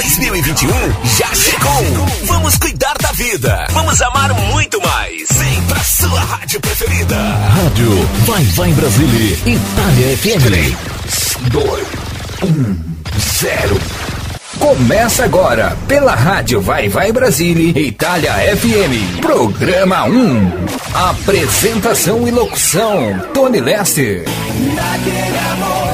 2021 já chegou. Vamos cuidar da vida. Vamos amar muito mais. Vem pra sua rádio preferida. Rádio Vai Vai Brasília, Itália FM. 3, 2, 1, 0. Começa agora, pela Rádio Vai Vai Brasília, Itália FM. Programa 1. Apresentação e locução, Tony Lester. Naquele amor,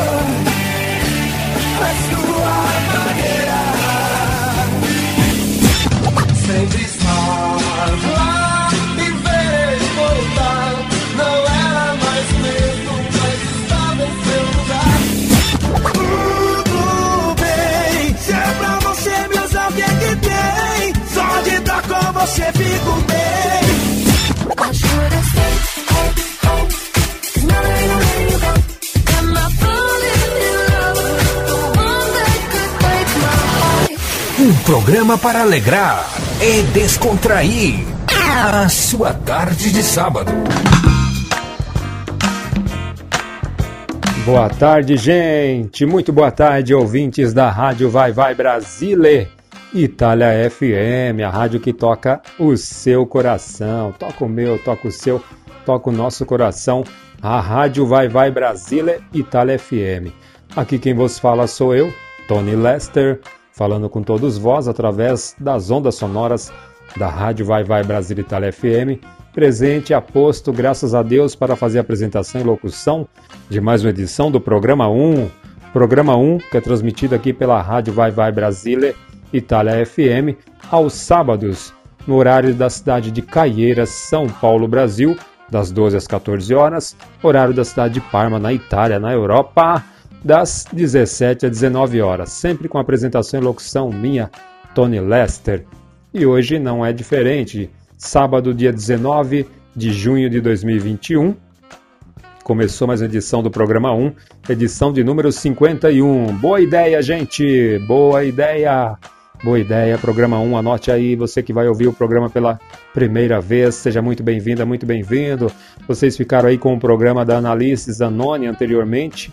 você bem. Um programa para alegrar e descontrair a sua tarde de sábado. Boa tarde, gente. Muito boa tarde, ouvintes da Rádio Vai Vai Brasile, Itália FM, a rádio que toca o seu coração. Toca o meu, toca o seu, toca o nosso coração. A Rádio Vai Vai Brasile, Itália FM. Aqui quem vos fala sou eu, Tony Lester, falando com todos vós através das ondas sonoras da Rádio Vai Vai Brasília Itália FM, presente aposto, graças a Deus, para fazer a apresentação e locução de mais uma edição do Programa 1. Programa 1, que é transmitido aqui pela Rádio Vai Vai Brasília Itália FM, aos sábados, no horário da cidade de Caieiras, São Paulo, Brasil, das 12 às 14 horas, horário da cidade de Parma, na Itália, na Europa, das 17 às 19 horas, sempre com apresentação e locução minha, Tony Lester. E hoje não é diferente. Sábado, dia 19 de junho de 2021, começou mais uma edição do programa 1, edição de número 51. Boa ideia, gente! Boa ideia! Boa ideia, programa 1, anote aí, você que vai ouvir o programa pela primeira vez, seja muito bem-vinda, muito bem-vindo. Vocês ficaram aí com o programa da Analice Zanoni anteriormente,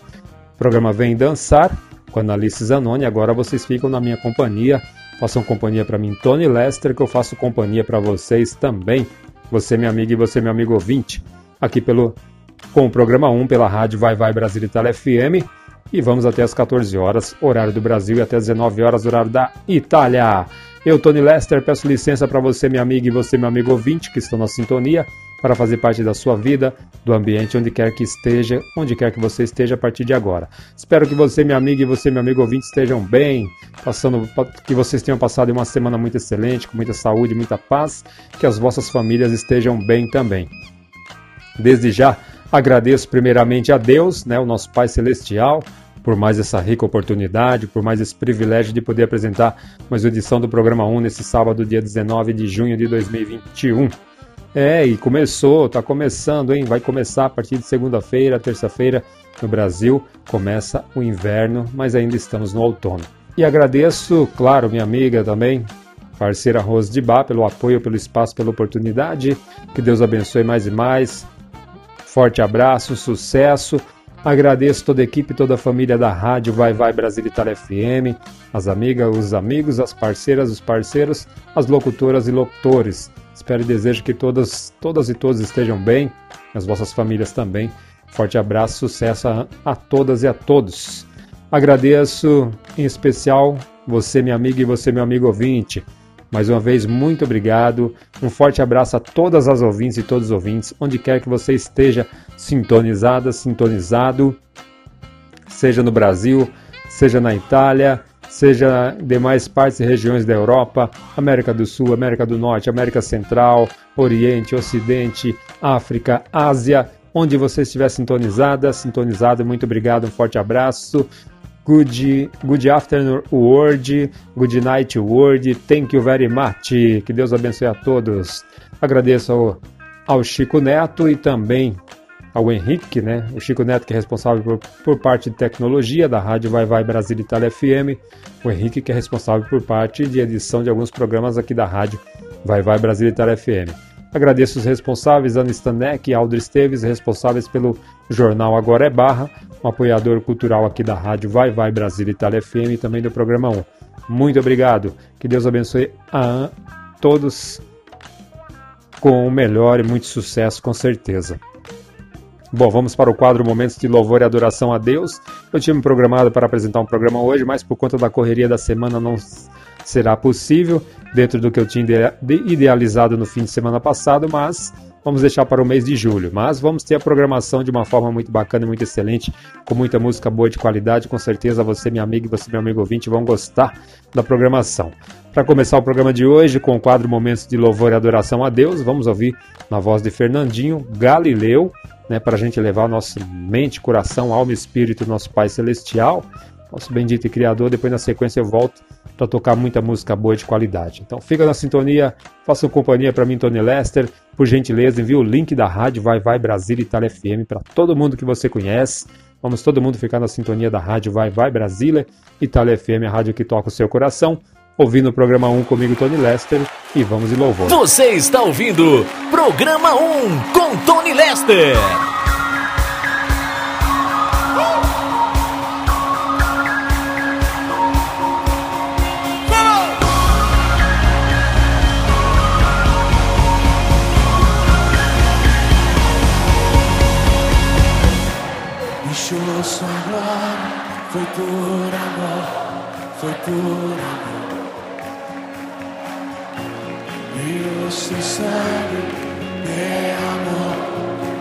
o programa Vem Dançar, com a Analice Zanoni, agora vocês ficam na minha companhia, façam companhia para mim, Tony Lester, que eu faço companhia para vocês também, você minha amiga e você meu amigo ouvinte, aqui pelo com o programa 1 pela rádio Vai Vai Brasil Itália FM. E vamos até as 14 horas, horário do Brasil, e até as 19 horas, horário da Itália. Eu, Tony Lester, peço licença para você, minha amiga, e você, meu amigo ouvinte, que estão na sintonia, para fazer parte da sua vida, do ambiente, onde quer que esteja, onde quer que você esteja a partir de agora. Espero que você, minha amiga, e você, meu amigo ouvinte, estejam bem, passando, que vocês tenham passado uma semana muito excelente, com muita saúde, muita paz, que as vossas famílias estejam bem também. Desde já, Agradeço primeiramente a Deus, né, o nosso Pai Celestial, por mais essa rica oportunidade, por mais esse privilégio de poder apresentar mais uma edição do programa 1 nesse sábado, dia 19 de junho de 2021. É, e começou, tá começando, hein? Vai começar a partir de segunda-feira, terça-feira no Brasil, começa o inverno, mas ainda estamos no outono. E agradeço, claro, minha amiga também, parceira Rose de Bar, pelo apoio, pelo espaço, pela oportunidade. Que Deus abençoe mais e mais. Forte abraço, sucesso. Agradeço toda a equipe, toda a família da rádio Vai Vai Brasil Itália FM, as amigas, os amigos, as parceiras, os parceiros, as locutoras e locutores. Espero e desejo que todas, todas e todos estejam bem, as vossas famílias também. Forte abraço, sucesso a, a todas e a todos. Agradeço em especial você, minha amiga, e você, meu amigo ouvinte. Mais uma vez, muito obrigado. Um forte abraço a todas as ouvintes e todos os ouvintes, onde quer que você esteja sintonizada, sintonizado, seja no Brasil, seja na Itália, seja em demais partes e regiões da Europa, América do Sul, América do Norte, América Central, Oriente, Ocidente, África, Ásia, onde você estiver sintonizada, sintonizado, muito obrigado, um forte abraço. Good, good afternoon, world. Good night, world. Thank you very much. Que Deus abençoe a todos. Agradeço ao, ao Chico Neto e também ao Henrique, né? O Chico Neto, que é responsável por, por parte de tecnologia da Rádio Vai Vai Brasil Itália FM. O Henrique, que é responsável por parte de edição de alguns programas aqui da Rádio Vai Vai Brasil Itália FM. Agradeço os responsáveis, Ana Stanek e Aldo Esteves, responsáveis pelo jornal Agora é Barra, um apoiador cultural aqui da rádio Vai Vai Brasil Itália FM e também do programa 1. muito obrigado. Que Deus abençoe a todos com o melhor e muito sucesso, com certeza. Bom, vamos para o quadro Momentos de Louvor e Adoração a Deus. Eu tinha me programado para apresentar um programa hoje, mas por conta da correria da semana não será possível, dentro do que eu tinha idea- de- idealizado no fim de semana passado, mas vamos deixar para o mês de julho. Mas vamos ter a programação de uma forma muito bacana e muito excelente, com muita música boa de qualidade. Com certeza você, minha amiga, e você, meu amigo ouvinte, vão gostar da programação. Para começar o programa de hoje, com o quadro Momentos de Louvor e Adoração a Deus, vamos ouvir na voz de Fernandinho Galileu, né, para a gente levar nossa mente, coração, alma e espírito nosso Pai Celestial, nosso bendito e Criador. Depois, na sequência, eu volto para tocar muita música boa de qualidade. Então, fica na sintonia, façam companhia para mim, Tony Lester. Por gentileza, envie o link da rádio Vai Vai Brasília Itália FM para todo mundo que você conhece. Vamos todo mundo ficar na sintonia da rádio Vai Vai Brasília Itália FM, a rádio que toca o seu coração. Ouvindo o programa 1 comigo, Tony Lester, e vamos de louvor. Você está ouvindo Programa 1 com Tony Lester. Por amor, foi por amor. E seu sangue é amor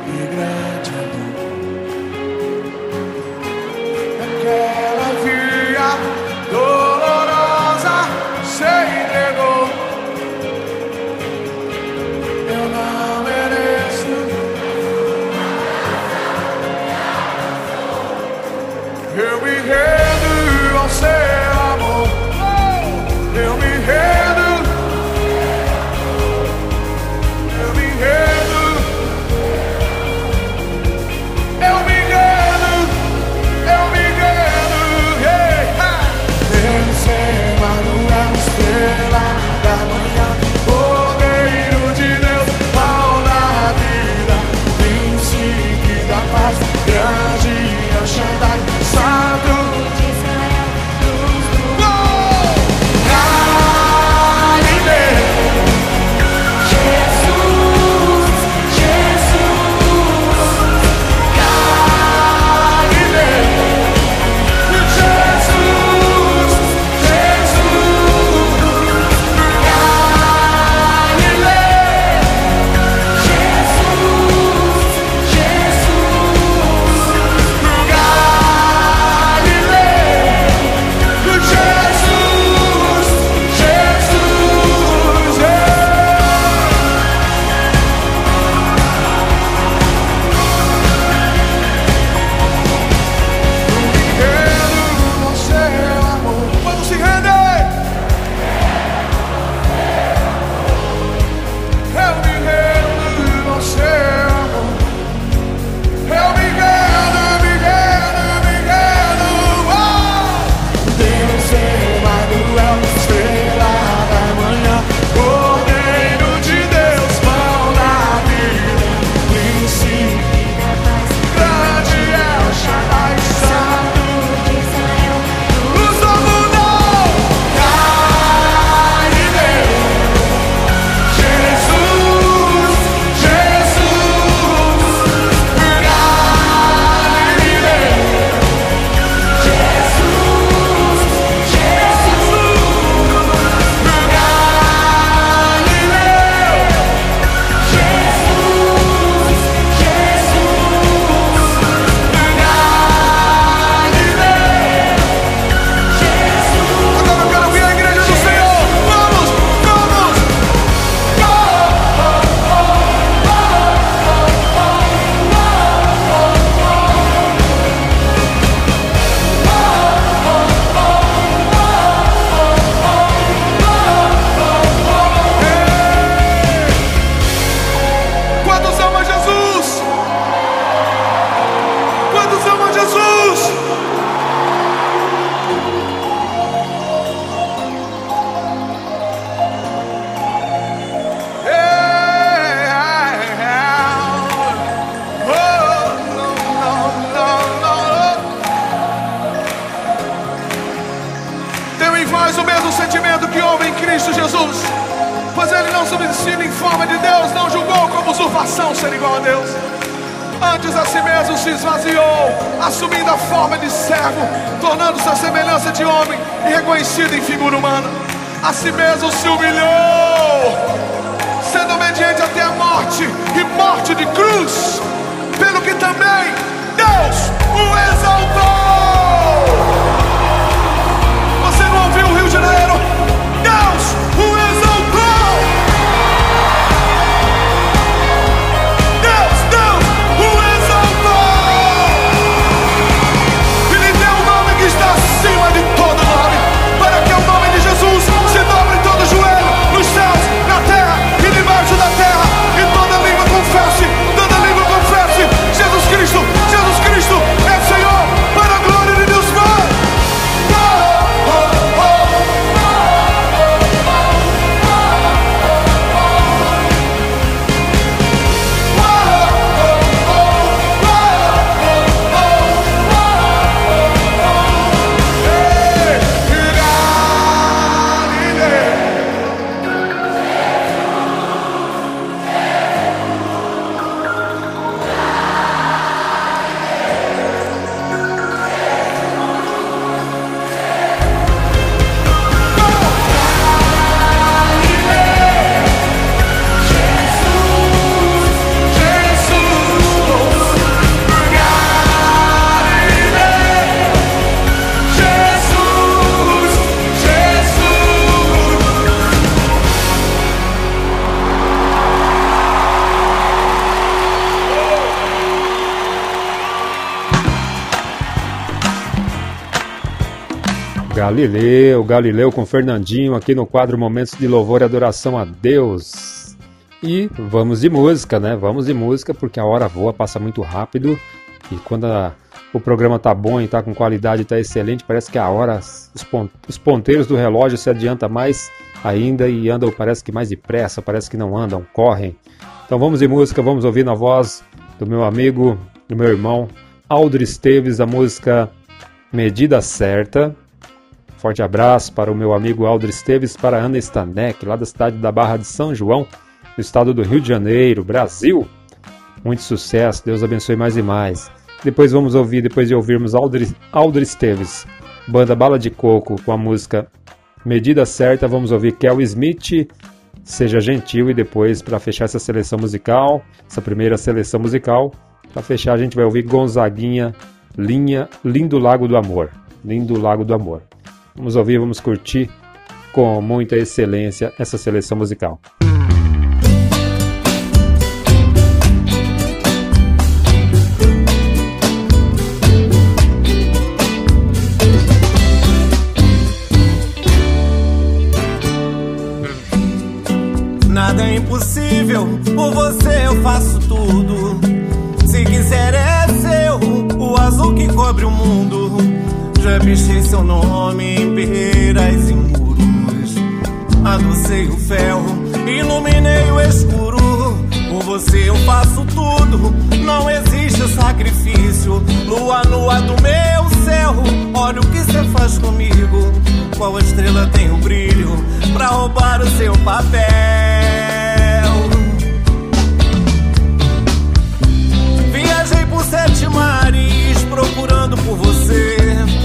e grande Galileu, Galileu com Fernandinho aqui no quadro Momentos de Louvor e Adoração a Deus. E vamos de música, né? Vamos de música porque a hora voa, passa muito rápido. E quando a- o programa tá bom e tá com qualidade, tá excelente, parece que a hora, os, os ponteiros do relógio se adianta mais ainda e andam, parece que mais depressa, parece que não andam, correm. Então vamos de música, vamos ouvir na voz do meu amigo, do meu irmão Aldro Esteves, a música Medida Certa. Forte abraço para o meu amigo Aldo Esteves, para Ana Stanek, lá da cidade da Barra de São João, no estado do Rio de Janeiro, Brasil. Muito sucesso, Deus abençoe mais e mais. Depois vamos ouvir, depois de ouvirmos Aldo Esteves, banda Bala de Coco, com a música Medida Certa, vamos ouvir Kel Smith, Seja Gentil, e depois, para fechar essa seleção musical, essa primeira seleção musical, para fechar a gente vai ouvir Gonzaguinha, Linha, Lindo Lago do Amor. Lindo Lago do Amor. Vamos ouvir, vamos curtir com muita excelência essa seleção musical. Nada é impossível, por você eu faço tudo. Já pichei seu nome em peiras e muros. Adoçei o ferro, iluminei o escuro. Por você eu faço tudo, não existe sacrifício. Lua nua do meu céu, olha o que você faz comigo. Qual estrela tem o brilho pra roubar o seu papel? Viajei por sete mares procurando por você.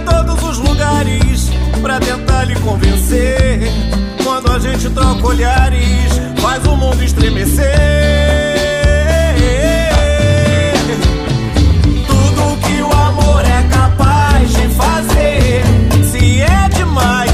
Todos os lugares pra tentar lhe convencer. Quando a gente troca olhares, faz o mundo estremecer. Tudo que o amor é capaz de fazer. Se é demais,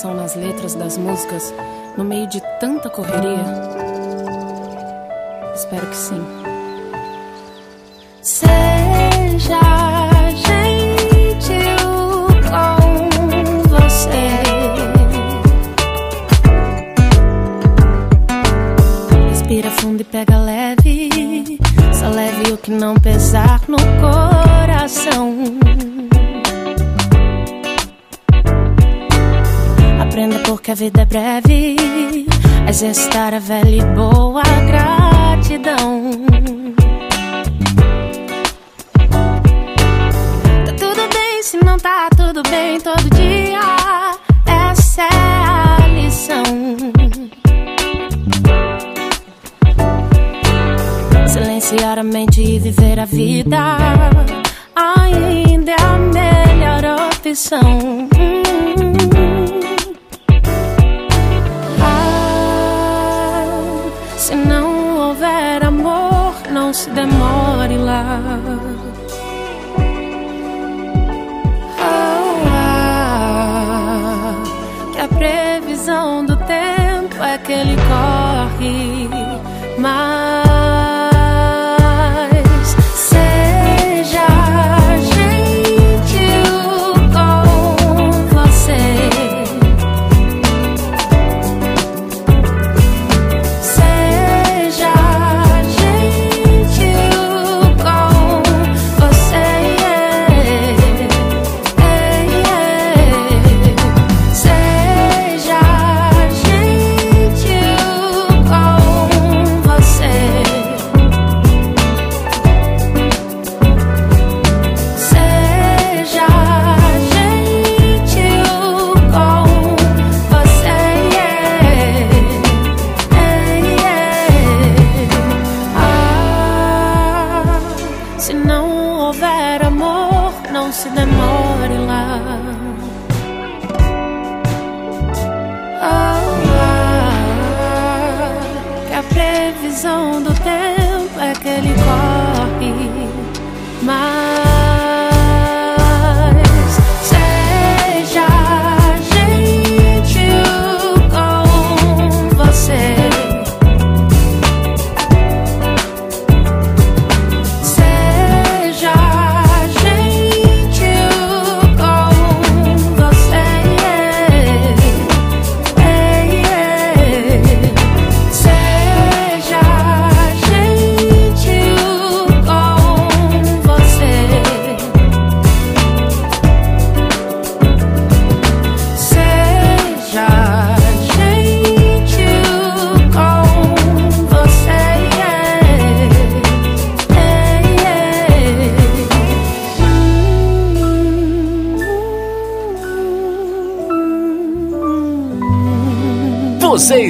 coração nas letras das músicas no meio de tanta correria? Espero que sim. previsão do tempo é que ele corre. Mas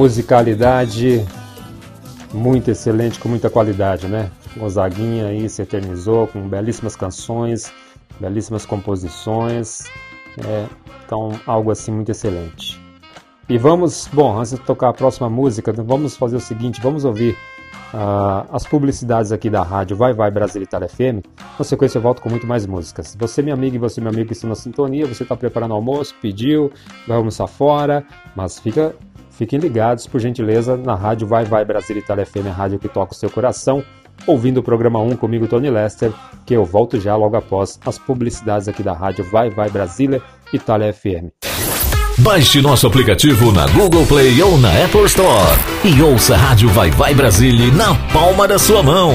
Musicalidade muito excelente, com muita qualidade, né? Gonzaguinha aí se eternizou com belíssimas canções, belíssimas composições, é, então algo assim muito excelente. E vamos, bom, antes de tocar a próxima música, vamos fazer o seguinte, vamos ouvir ah, as publicidades aqui da rádio Vai Vai Brasil Itália FM. Na sequência eu volto com muito mais músicas. Você, minha amiga, e você, meu amigo, que estão na sintonia, você está preparando o almoço, pediu, vai almoçar fora, mas fica, fiquem ligados, por gentileza, na rádio Vai Vai Brasil Itália FM, a rádio que toca o seu coração, ouvindo o programa 1 comigo, Tony Lester, que eu volto já logo após as publicidades aqui da rádio Vai Vai Brasília Itália FM. Baixe nosso aplicativo na Google Play ou na Apple Store e ouça a Rádio Vai Vai Brasília na palma da sua mão.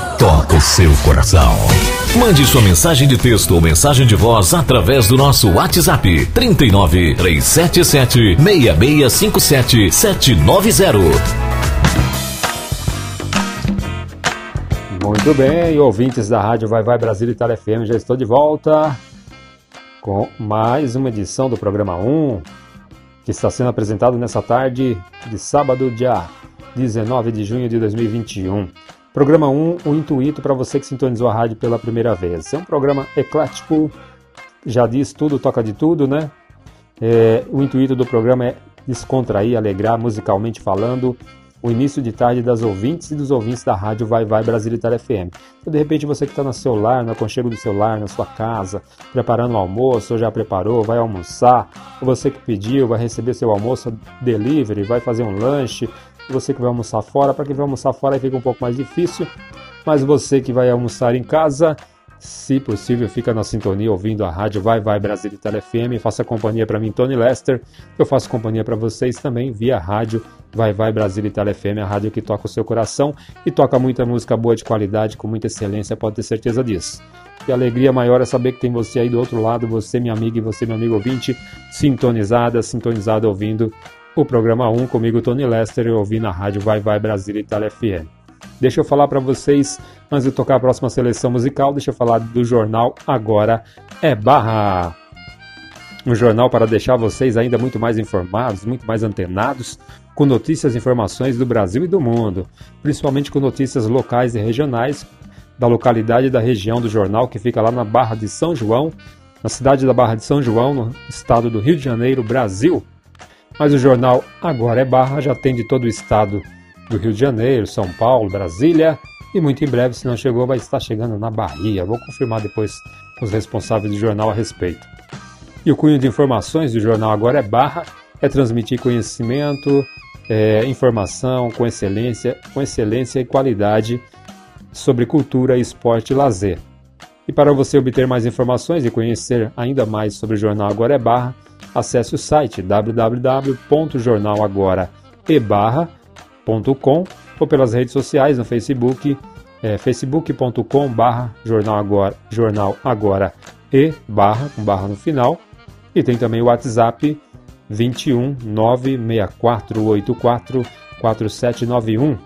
toca o seu coração. Mande sua mensagem de texto ou mensagem de voz através do nosso WhatsApp 39 377 6657 790. Muito bem, ouvintes da rádio Vai Vai Brasil Itália FM, já estou de volta com mais uma edição do programa 1, que está sendo apresentado nessa tarde de sábado, dia 19 de junho de 2021. Programa 1, o intuito para você que sintonizou a rádio pela primeira vez. É um programa eclético, já diz tudo, toca de tudo, né? É, o intuito do programa é descontrair, alegrar, musicalmente falando, o início de tarde das ouvintes e dos ouvintes da rádio Vai Vai Brasil Itália FM. Então, de repente, você que está no celular, no aconchego do celular, na sua casa, preparando o almoço, ou já preparou, vai almoçar, ou você que pediu, vai receber seu almoço delivery, vai fazer um lanche, você que vai almoçar fora, para quem vai almoçar fora fica um pouco mais difícil, mas você que vai almoçar em casa, se possível, fica na sintonia ouvindo a rádio Vai Vai Brasil Itália FM. Faça companhia para mim, Tony Lester. Eu faço companhia para vocês também via rádio Vai Vai Brasil Itália FM, a rádio que toca o seu coração e toca muita música boa de qualidade, com muita excelência, pode ter certeza disso. E a alegria maior é saber que tem você aí do outro lado, você, minha amiga, e você, meu amigo ouvinte, sintonizada, sintonizada ouvindo o programa 1 comigo, Tony Lester, e ouvindo a rádio Vai Vai Brasil Itália FM. Deixa eu falar para vocês, antes de tocar a próxima seleção musical, deixa eu falar do jornal Agora é Barra. Um jornal para deixar vocês ainda muito mais informados, muito mais antenados, com notícias e informações do Brasil e do mundo, principalmente com notícias locais e regionais da localidade e da região do jornal, que fica lá na Barra de São João, na cidade da Barra de São João, no estado do Rio de Janeiro, Brasil. Mas o jornal Agora é Barra já tem de todo o estado do Rio de Janeiro, São Paulo, Brasília e muito em breve, se não chegou, vai estar chegando na Bahia. Vou confirmar depois os responsáveis do jornal a respeito. E o cunho de informações do jornal Agora é Barra é transmitir conhecimento, é, informação com excelência, com excelência e qualidade sobre cultura, esporte e lazer. E para você obter mais informações e conhecer ainda mais sobre o jornal Agora é Barra, acesse o site www.jornalagoraebarra.com ou pelas redes sociais no Facebook, é, facebook.com barra jornal agora, e barra, com barra no final. E tem também o WhatsApp 21 96484 4791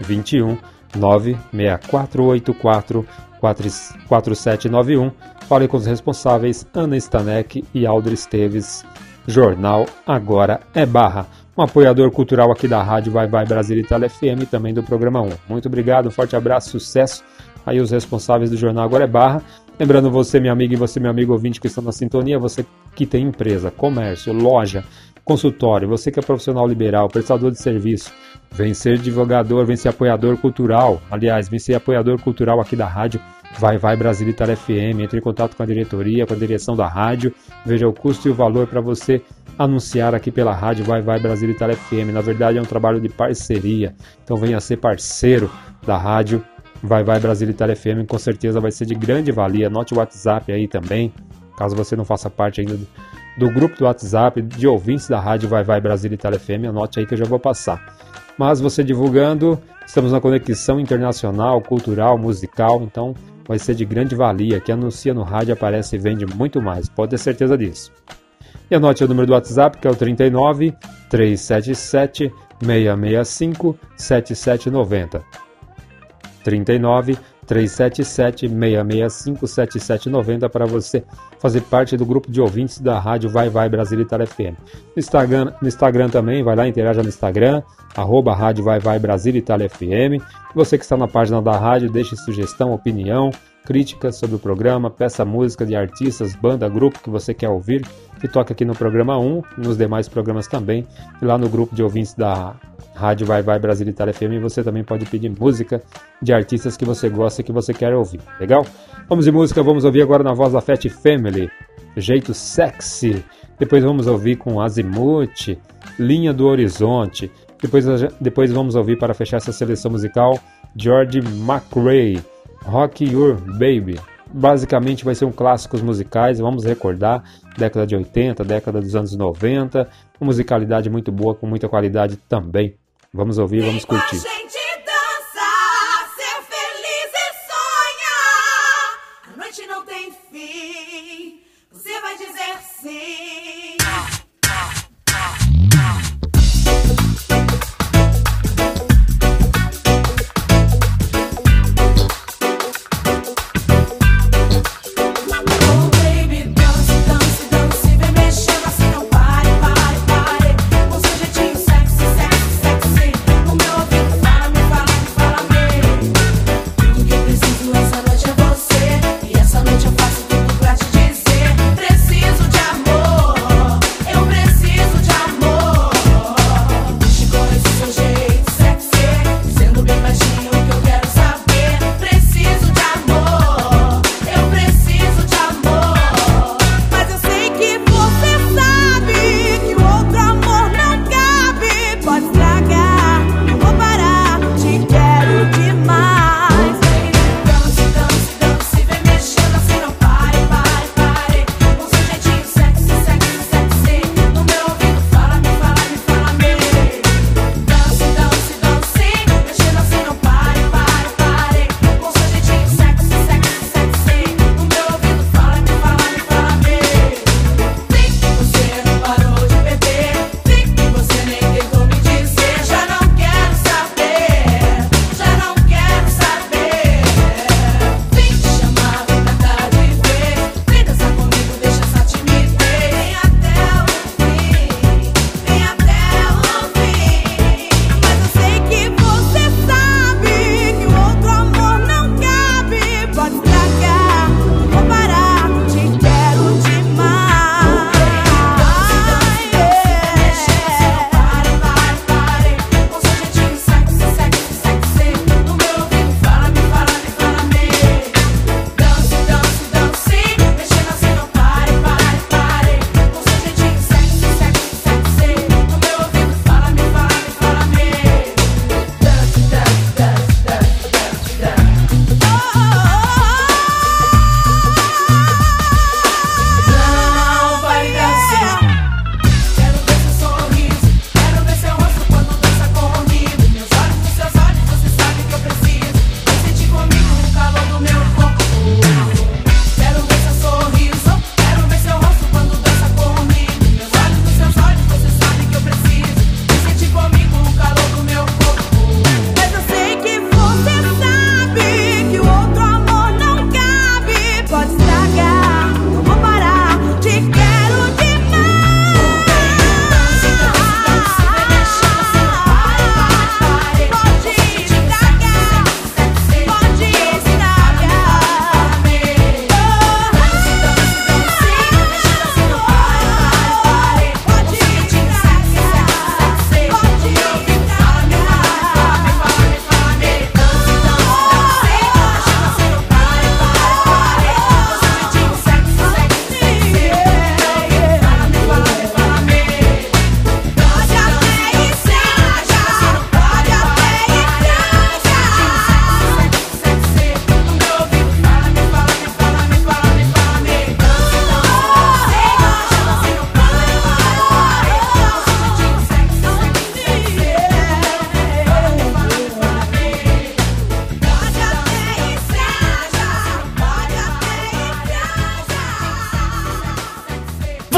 21 96484 4791. Fale com os responsáveis Ana Stanek e Aldo Esteves. Jornal Agora é Barra. Um apoiador cultural aqui da Rádio Vai Vai Brasil Itália FM e também do programa 1. Muito obrigado, um forte abraço, sucesso aí os responsáveis do Jornal Agora é Barra. Lembrando você, minha amiga, e você, meu amigo ouvinte que estão na sintonia, você que tem empresa, comércio, loja, consultório, você que é profissional liberal, prestador de serviço, vem ser divulgador, vem ser apoiador cultural. Aliás, vem ser apoiador cultural aqui da rádio Vai Vai Brasil Itália FM. Entre em contato com a diretoria, com a direção da rádio, veja o custo e o valor para você anunciar aqui pela rádio Vai Vai Brasil Itália FM. Na verdade, é um trabalho de parceria. Então venha ser parceiro da rádio Vai Vai Brasil Itália FM. Com certeza vai ser de grande valia. Anote o WhatsApp aí também. Caso você não faça parte ainda do, do grupo do WhatsApp de ouvintes da rádio Vai Vai Brasil Itália FM, anote aí que eu já vou passar. Mas você divulgando, estamos na conexão internacional, cultural, musical, então vai ser de grande valia. Que anuncia no rádio, aparece e vende muito mais, pode ter certeza disso. E anote o número do WhatsApp que é o 39 377 665 7790. 39 377 665 7790 para você fazer parte do grupo de ouvintes da rádio Vai Vai Brasil Itália FM. No Instagram, no Instagram também, vai lá, interaja no Instagram, arroba rádio Vai Vai Brasil Itália FM. Você que está na página da rádio, deixe sugestão, opinião, críticas sobre o programa, peça música de artistas, banda, grupo que você quer ouvir, que toca aqui no programa 1, nos demais programas também, e lá no grupo de ouvintes da Rádio Vai Vai Brasil Itália FM, você também pode pedir música de artistas que você gosta e que você quer ouvir, legal? Vamos de música, vamos ouvir agora na voz da Fat Family, Jeito Sexy, depois vamos ouvir com Azimuth, Linha do Horizonte, depois, depois vamos ouvir para fechar essa seleção musical, George McRae, Rock Your Baby. Basicamente vai ser um clássicos musicais, vamos recordar, década de 80, década dos anos 90, uma musicalidade muito boa, com muita qualidade também. Vamos ouvir, vamos curtir.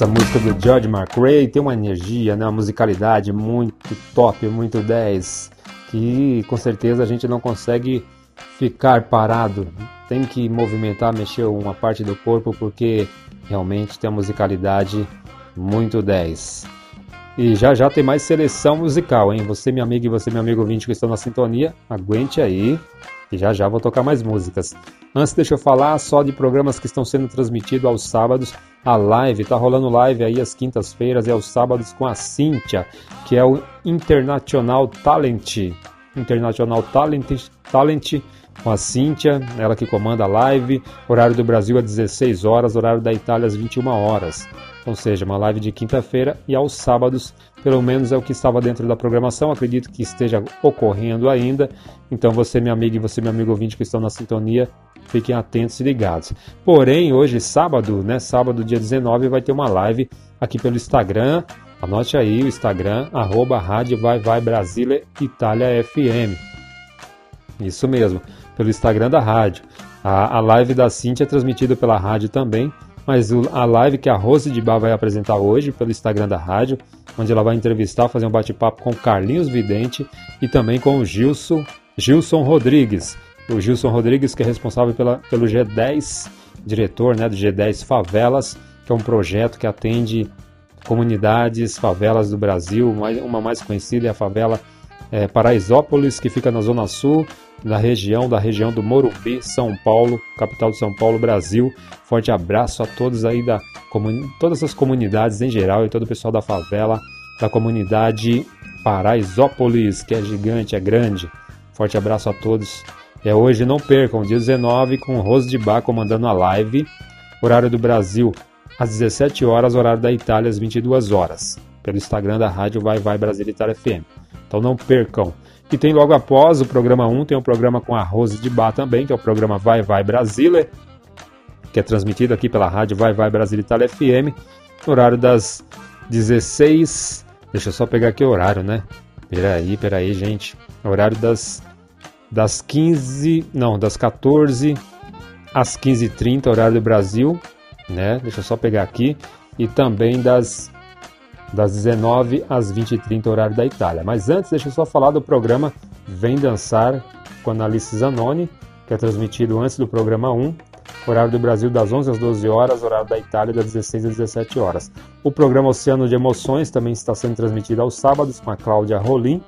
Essa música do George McRae tem uma energia, né, uma musicalidade muito top, muito 10, que com certeza a gente não consegue ficar parado. Tem que movimentar, mexer uma parte do corpo porque realmente tem uma musicalidade muito 10. E já já tem mais seleção musical, hein? Você, minha amiga, e você, meu amigo ouvinte que estão na sintonia, aguente aí, e já já vou tocar mais músicas. Antes, deixa eu falar só de programas que estão sendo transmitidos aos sábados. A live, tá rolando live aí às quintas-feiras e aos sábados com a Cíntia, que é o International Talent. International Talent, Talent com a Cíntia, ela que comanda a live. Horário do Brasil às 16 horas, horário da Itália às 21 horas. Ou seja, uma live de quinta-feira e aos sábados, pelo menos é o que estava dentro da programação. Acredito que esteja ocorrendo ainda. Então, você, minha amiga, e você, meu amigo ouvinte que estão na sintonia, fiquem atentos e ligados. Porém, hoje, sábado, né? Sábado, dia 19, vai ter uma live aqui pelo Instagram. Anote aí o Instagram, arroba Rádio Vai Vai Brasília Itália FM. Isso mesmo, pelo Instagram da rádio. A, a live da Cintia é transmitida pela rádio também, mas a live que a Rose de Bar vai apresentar hoje pelo Instagram da rádio, onde ela vai entrevistar, fazer um bate-papo com Carlinhos Vidente e também com o Gilson, Gilson Rodrigues. O Gilson Rodrigues, que é responsável pela, pelo G10, diretor né, do G10 Favelas, que é um projeto que atende comunidades, favelas do Brasil. Uma mais conhecida é a favela é, Paraisópolis, que fica na Zona Sul, da região, da região do Morumbi, São Paulo, capital de São Paulo, Brasil. Forte abraço a todos aí da todas as comunidades em geral e todo o pessoal da favela, da comunidade Paraisópolis, que é gigante, é grande. Forte abraço a todos. É hoje, não percam, dia 19, com o Rose de Bar comandando a live. Horário do Brasil, às 17 horas, horário da Itália, às 22 horas. Pelo Instagram da rádio Vai Vai Brasil Itália FM. Então não percam. E tem logo após o programa 1, tem um programa com a Rose de Bar também, que é o programa Vai Vai Brasília, que é transmitido aqui pela rádio Vai Vai Brasília Itália FM, no horário das 16. Deixa eu só pegar aqui o horário, né? Peraí, peraí, gente. Horário das, das 15. Não, das 14 às 15h30, horário do Brasil, né? Deixa eu só pegar aqui. E também das das 19 às 20h30, horário da Itália. Mas antes, deixa eu só falar do programa Vem Dançar com Analice Zanoni, que é transmitido antes do programa 1, horário do Brasil das 11 às 12 horas, horário da Itália das 16 às 17 horas. O programa Oceano de Emoções também está sendo transmitido aos sábados com a Cláudia Rolim,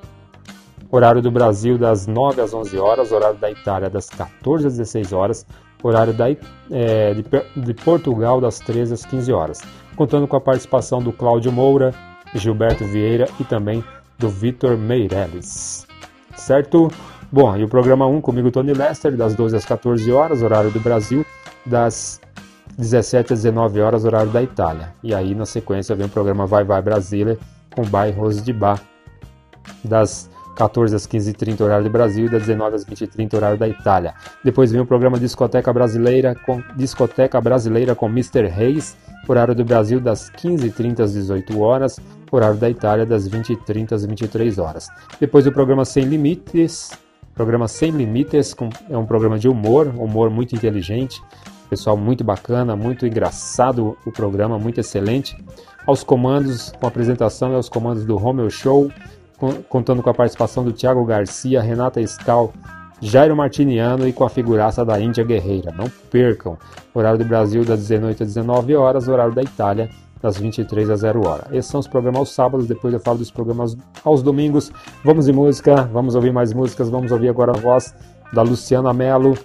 horário do Brasil das 9 às 11 horas, horário da Itália das 14 às 16 horas, horário da, eh, de, de Portugal das 13 às 15 horas, contando com a participação do Cláudio Moura, Gilberto Vieira e também do Vitor Meirelles. Certo? Bom, e o programa 1 comigo, Tony Lester, das 12 às 14 horas, horário do Brasil, das 17 às 19 horas, horário da Itália. E aí, na sequência, vem o programa Vai Vai Brasília com bairros de Bar, das 14 às 15h30, horário do Brasil, e das 19 às 20h30, horário da Itália. Depois vem o programa Discoteca Brasileira com Discoteca Brasileira com Mr. Reis, horário do Brasil das 15h30 às 18 horas, horário da Itália das 20h30 às 23 horas. Depois o programa Sem Limites, programa Sem Limites, com- é um programa de humor, humor muito inteligente, pessoal muito bacana, muito engraçado o programa, muito excelente. Aos comandos, com apresentação e aos comandos do Romeo Show, contando com a participação do Thiago Garcia, Renata Scal, Jairo Martiniano e com a figuraça da Índia Guerreira. Não percam. Horário do Brasil das 18 às 19 horas, horário da Itália das 23 às 0 hora. Esses são os programas aos sábados, depois eu falo dos programas aos domingos. Vamos de música, vamos ouvir mais músicas, vamos ouvir agora a voz da Luciana Mello,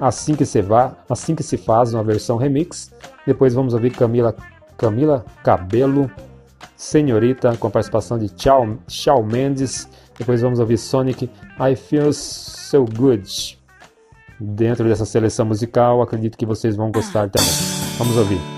Assim que se vá, assim que se faz, uma versão remix. Depois vamos ouvir Camila Camila Cabelo, Senhorita, com a participação de Shawn, Mendes. Depois vamos ouvir Sonic, I Feel So Good. Dentro dessa seleção musical, acredito que vocês vão gostar também. Vamos ouvir.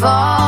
fall.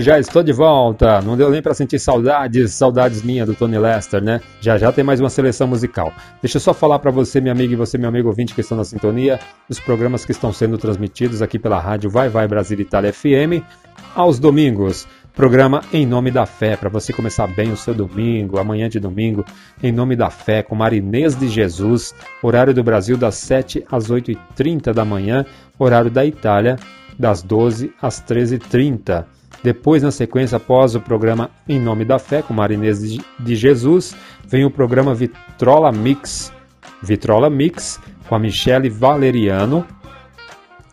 Gente, já estou de volta. Não deu nem para sentir saudades, saudades minha do Tony Lester, né? Já já tem mais uma seleção musical. Deixa eu só falar para você, minha amiga, e você, meu amigo ouvinte que estão na sintonia, os programas que estão sendo transmitidos aqui pela rádio Vai Vai Brasil Itália FM aos domingos. Programa Em Nome da Fé, para você começar bem o seu domingo, amanhã de domingo, Em Nome da Fé, com Marinês de Jesus, horário do Brasil das 7 às 8h30 da manhã, horário da Itália das 12 às 13h30. Depois, na sequência, após o programa Em Nome da Fé, com Marinês de Jesus, vem o programa Vitrola Mix. Vitrola Mix, com a Michele Valeriano.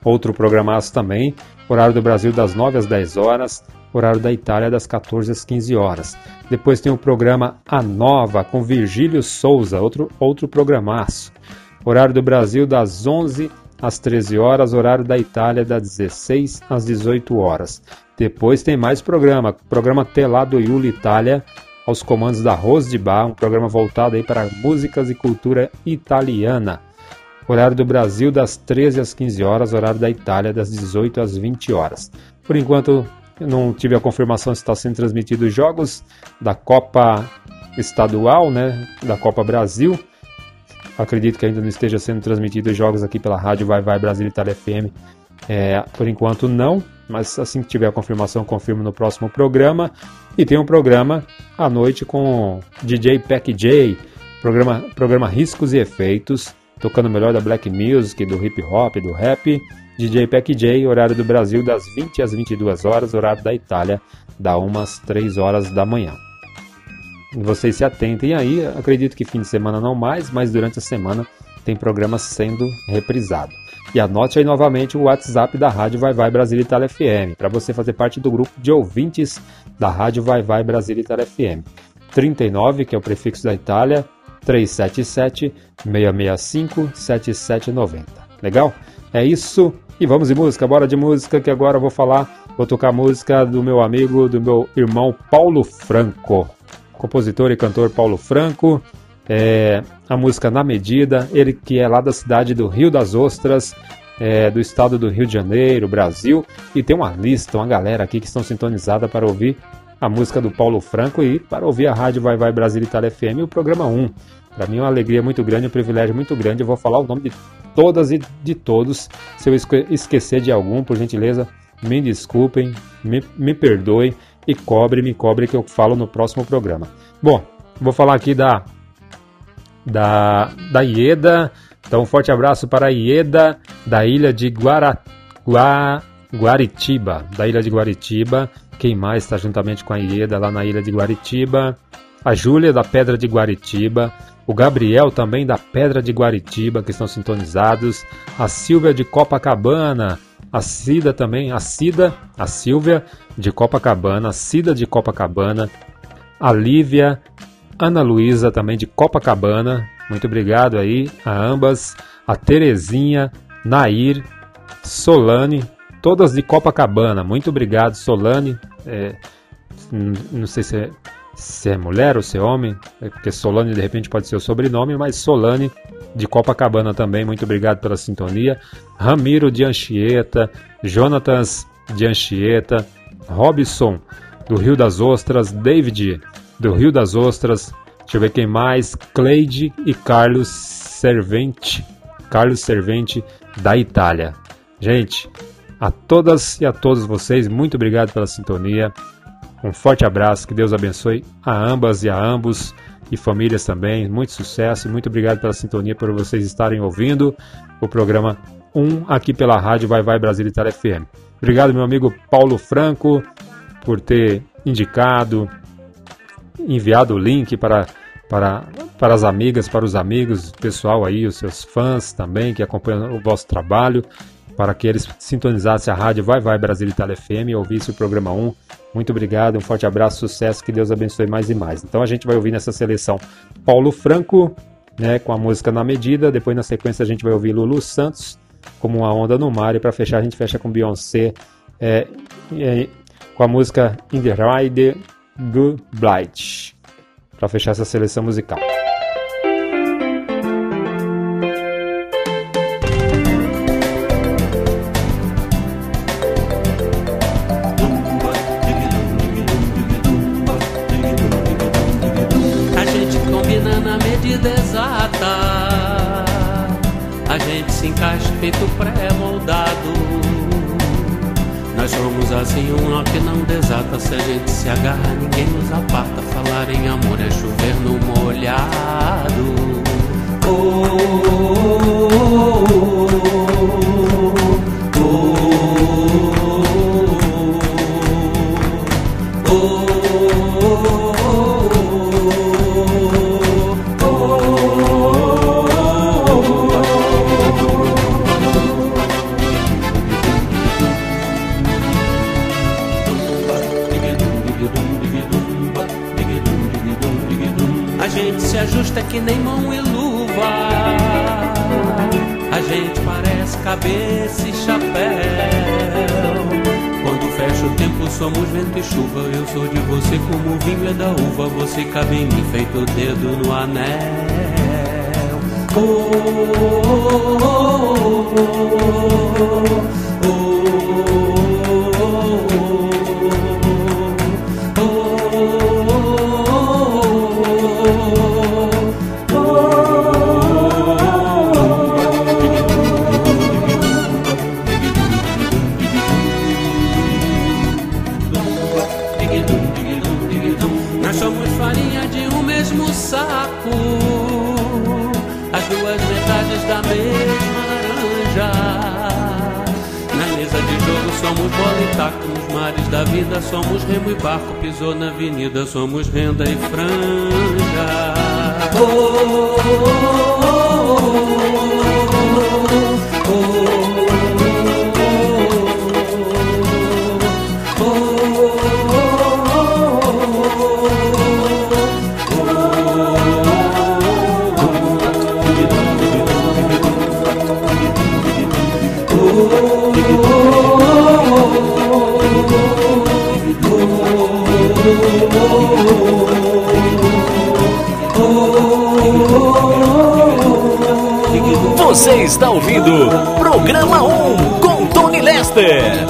Outro programaço também, horário do Brasil das 9 às 10 horas, horário da Itália das 14 às 15 horas. Depois tem o programa A Nova, com Virgílio Souza, outro, outro programaço. Horário do Brasil das 11 às 13 horas, horário da Itália das 16 às 18 horas. Depois tem mais programa, programa Telá do Iuli Itália, aos comandos da Rose de Bar, um programa voltado aí para músicas e cultura italiana. Horário do Brasil das 13 às 15 horas, horário da Itália das 18 às 20 horas. Por enquanto, não tive a confirmação se está sendo transmitido os jogos da Copa Estadual, né, da Copa Brasil. Acredito que ainda não esteja sendo transmitido os jogos aqui pela rádio Vai Vai Brasil Itália FM. É, por enquanto não, mas assim que tiver a confirmação, confirmo no próximo programa. E tem um programa à noite com DJ Pack J, programa, programa Riscos e Efeitos, tocando melhor da Black Music, do hip hop, do rap. DJ Pack J, horário do Brasil das 20 às 22 horas, horário da Itália, da 1 às 3 horas da manhã. Vocês se atentem aí, acredito que fim de semana não mais, mas durante a semana tem programa sendo reprisado. E anote aí novamente o WhatsApp da Rádio Vai Vai Brasil Itália FM, para você fazer parte do grupo de ouvintes da Rádio Vai Vai Brasil Itália FM. 39, que é o prefixo da Itália, 377 665 7790. Legal? É isso. E vamos de música, bora de música, que agora eu vou falar, vou tocar música do meu amigo, do meu irmão Paulo Franco. Compositor e cantor Paulo Franco. É, a música Na Medida, ele que é lá da cidade do Rio das Ostras, é, do estado do Rio de Janeiro, Brasil, e tem uma lista, uma galera aqui que estão sintonizada para ouvir a música do Paulo Franco e para ouvir a rádio Vai Vai Brasil Itália FM e o programa 1. Para mim é uma alegria muito grande, um privilégio muito grande. Eu vou falar o nome de todas e de todos. Se eu esque- esquecer de algum, por gentileza, me desculpem, me, me perdoem e cobre, me cobre que eu falo no próximo programa. Bom, vou falar aqui da da, da Ieda. Então, um forte abraço para a Ieda, da ilha de Guara, Gua- Guaritiba. Da ilha de Guaritiba. Quem mais está juntamente com a Ieda lá na ilha de Guaritiba? A Júlia, da Pedra de Guaritiba. O Gabriel, também da Pedra de Guaritiba, que estão sintonizados. A Silvia de Copacabana. A Cida também. A Cida, a Silvia de Copacabana. A Cida de Copacabana. A Lívia, Ana Luísa também de Copacabana. Muito obrigado aí a ambas. A Terezinha, Nair, Solane, todas de Copacabana. Muito obrigado, Solane. É, não sei se é, se é mulher ou se é homem, é porque Solane de repente pode ser o sobrenome, mas Solane de Copacabana também. Muito obrigado pela sintonia. Ramiro de Anchieta, Jonatas de Anchieta, Robson do Rio das Ostras, David do Rio das Ostras, deixa eu ver quem mais, Cleide e Carlos Servente, Carlos Servente da Itália. Gente, a todas e a todos vocês, muito obrigado pela sintonia. Um forte abraço, que Deus abençoe a ambas e a ambos e famílias também. Muito sucesso e muito obrigado pela sintonia, por vocês estarem ouvindo o programa 1 aqui pela rádio Vai Vai Brasil Itália FM. Obrigado, meu amigo Paulo Franco, por ter indicado, enviado o link para, para, para as amigas, para os amigos, pessoal aí, os seus fãs também que acompanham o vosso trabalho, para que eles sintonizassem a rádio Vai Vai Brasil Itália FM e ouvissem o programa 1. Muito obrigado, um forte abraço, sucesso, que Deus abençoe mais e mais. Então a gente vai ouvir nessa seleção Paulo Franco, né, com a música Na Medida, depois na sequência a gente vai ouvir Lulu Santos, como uma onda no mar, e para fechar a gente fecha com Beyoncé, é, é, com a música In the Ride Good Blight, para fechar essa seleção musical. Se a gente se agarra, ninguém nos aparta. Falar em amor é chover no molhado. Que nem mão e luva. A gente parece cabeça e chapéu. Quando fecha o tempo, somos vento e chuva. Eu sou de você como o vinho é da uva. Você cabe em mim, feito o dedo no anel. Nós taco, nos mares da vida somos remo e barco. Pisou na avenida, somos renda e franja. Você está ouvindo Programa 1 com Tony Lester.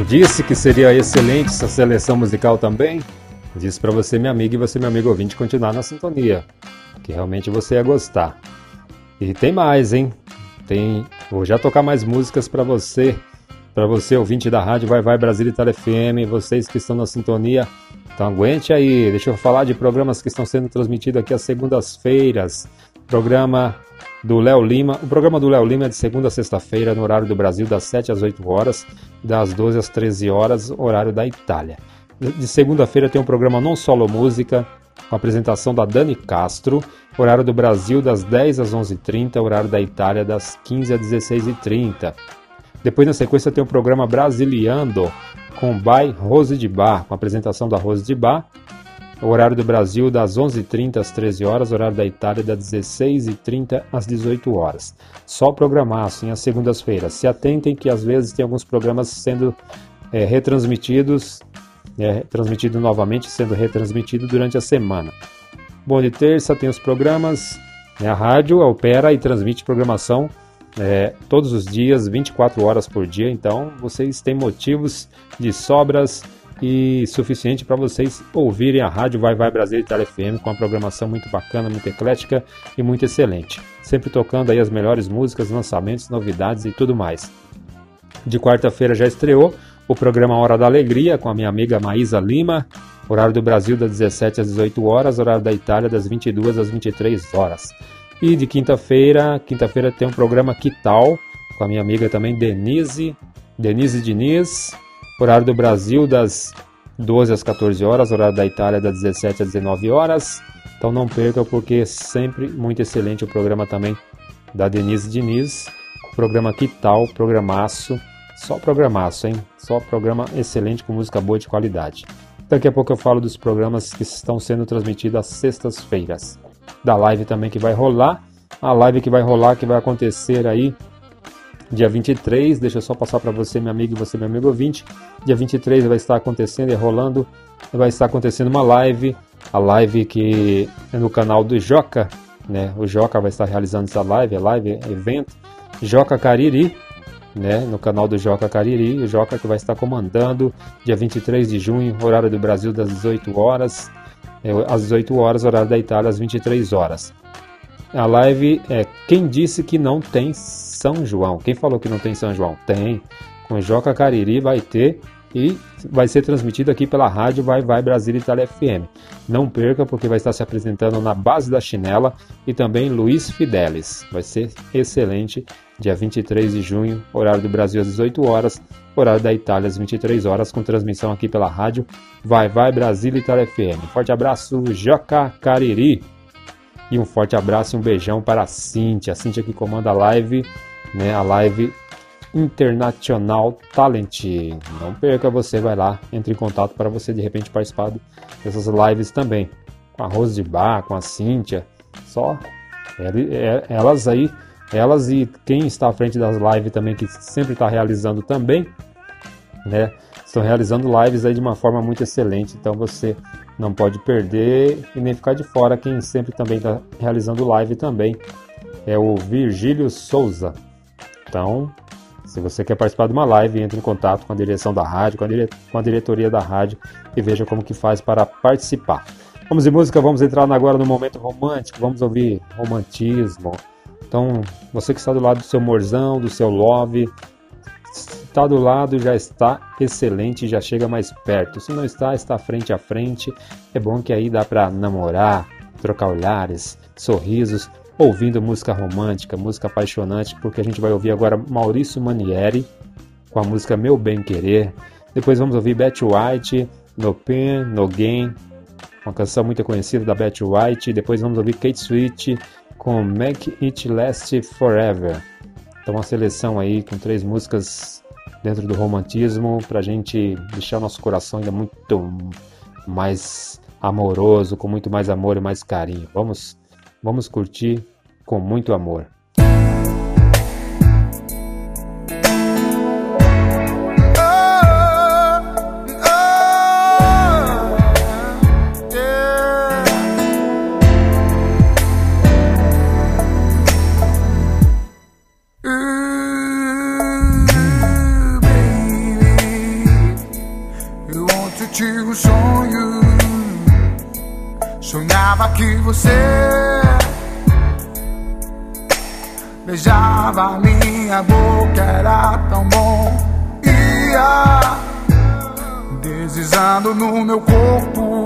Não disse que seria excelente essa seleção musical também? Disse pra você, minha amiga, e você, meu amigo ouvinte, continuar na sintonia. Que realmente você ia gostar. E tem mais, hein? Tem. Vou já tocar mais músicas pra você. Pra você, ouvinte da rádio Vai Vai Brasília Itália FM, vocês que estão na sintonia. Então aguente aí, deixa eu falar de programas que estão sendo transmitidos aqui às segundas-feiras. Programa do Léo Lima. O programa do Léo Lima é de segunda a sexta-feira, no horário do Brasil, das 7 às 8 horas, das 12 às 13 horas, horário da Itália. De segunda-feira tem um programa Non Solo Música, com apresentação da Dani Castro, horário do Brasil, das 10 às 11h30, horário da Itália, das 15 às 16h30. Depois, na sequência, tem o programa Brasiliando, com By Rose de Bar, com apresentação da Rose de Bar, o horário do Brasil das 11h30 às 13 horas, horário da Itália das 16h30 às 18 horas. Só programar assim às segundas-feiras. Se atentem que às vezes tem alguns programas sendo é, retransmitidos, é, transmitido novamente, sendo retransmitido durante a semana. Bom, de terça tem os programas, né, a rádio opera e transmite programação é, todos os dias, 24 horas por dia, então vocês têm motivos de sobras e suficiente para vocês ouvirem a rádio Vai Vai Brasil Itália FM com uma programação muito bacana, muito eclética e muito excelente. Sempre tocando aí as melhores músicas, lançamentos, novidades e tudo mais. De quarta-feira já estreou o programa Hora da Alegria com a minha amiga Maísa Lima, horário do Brasil das 17 às 18 horas, horário da Itália das 22 às 23 horas. E de quinta-feira, quinta-feira tem um programa Que Tal com a minha amiga também Denise, Denise Diniz, horário do Brasil das 12 às 14 horas, horário da Itália das 17 às 19 horas. Então não perca porque é sempre muito excelente o programa também da Denise Diniz. Programa Que Tal, programaço. Só programaço, hein? Só programa excelente com música boa de qualidade. Daqui a pouco eu falo dos programas que estão sendo transmitidos às sextas-feiras. Da live também que vai rolar. A live que vai rolar, que vai acontecer aí dia 23. Deixa eu só passar para você, meu amigo, e você, meu amigo ouvinte. Dia 23 vai estar acontecendo e rolando. Vai estar acontecendo uma live. A live que é no canal do Joca, né? O Joca vai estar realizando essa live, é live, é evento. Joca Cariri, né, no canal do Joca Cariri, o Joca que vai estar comandando dia 23 de junho, horário do Brasil das 18 horas, é, às 18 horas, horário da Itália às 23 horas. A live é Quem disse que não tem São João? Quem falou que não tem São João? Tem. Com Joca Cariri vai ter e vai ser transmitido aqui pela rádio Vai Vai Brasil Itália FM. Não perca porque vai estar se apresentando na base da chinela e também Luiz Fidelis. Vai ser excelente. Dia 23 de junho, horário do Brasil às 18 horas, horário da Itália às 23 horas, com transmissão aqui pela rádio Vai Vai Brasil Itália FM. Forte abraço, Joca Cariri. E um forte abraço e um beijão para a Cíntia. A Cíntia que comanda a live, né? A live International Talent. Não perca, você vai lá, entre em contato para você de repente participar dessas lives também. Com a Rose de Bar, com a Cíntia. Só é- elas aí, elas e quem está à frente das lives também, que sempre está realizando também, né? Estão realizando lives aí de uma forma muito excelente, então você não pode perder e nem ficar de fora. Quem sempre também está realizando live também é o Virgílio Souza. Então, se você quer participar de uma live, entre em contato com a direção da rádio, com a, dire- com a diretoria da rádio e veja como que faz para participar. Vamos de música, vamos entrar agora no momento romântico, vamos ouvir romantismo. Então, você que está do lado do seu morzão, do seu love, está do lado já está excelente, já chega mais perto. Se não está, está frente a frente. É bom que aí dá para namorar, trocar olhares, sorrisos, ouvindo música romântica, música apaixonante, porque a gente vai ouvir agora Maurício Manieri com a música Meu Bem Querer. Depois vamos ouvir Betty White, No Pain, No Gain, uma canção muito conhecida da Betty White. Depois vamos ouvir Kate Sweet com Make It Last Forever. Então uma seleção aí com três músicas dentro do romantismo pra gente deixar o nosso coração ainda muito mais amoroso, com muito mais amor e mais carinho. Vamos, vamos curtir com muito amor. Sonhava que você beijava minha boca, era tão bom. Ia deslizando no meu corpo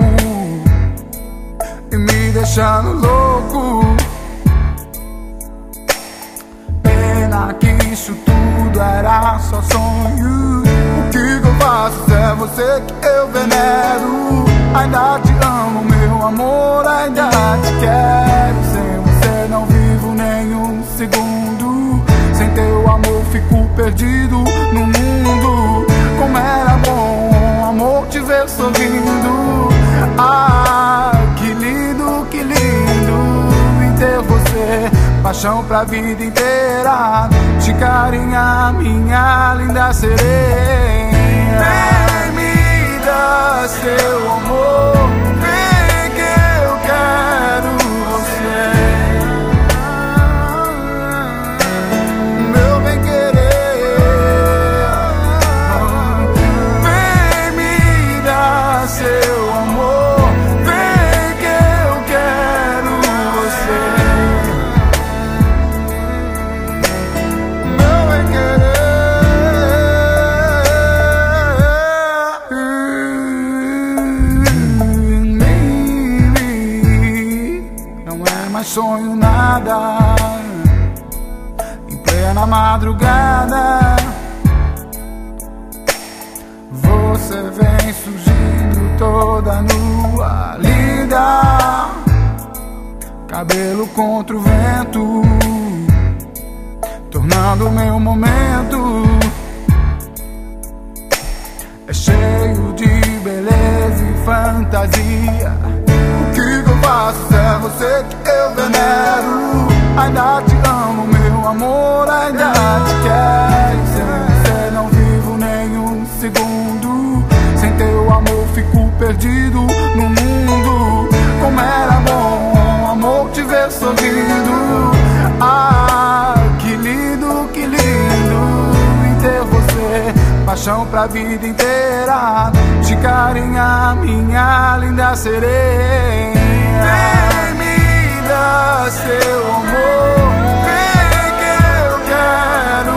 e me deixando louco. Pena que isso tudo era só sonho. O que eu faço se é você que eu venero? Ainda te amo, meu amor, ainda te quero. Teu amor fico perdido no mundo. Como era bom, amor, te ver sorrindo. Ah, que lindo, que lindo em ter você. Paixão pra vida inteira. Te carinhar, minha linda sereia. Vem me dar seu amor. Sonho nada. Em plena madrugada. Você vem surgindo toda nua, linda. Cabelo contra o vento, tornando meu momento é cheio de beleza e fantasia. Faço é você que eu venero? Ainda te amo, meu amor, ainda te quero. Sem você não vivo nenhum segundo. Sem teu amor fico perdido no mundo. Como era bom, amor, te ver sorrindo. Ah, que lindo, que lindo em ter você. Paixão pra vida inteira. De carinha, minha linda sereia. Vem me dar seu amor. Vem que eu quero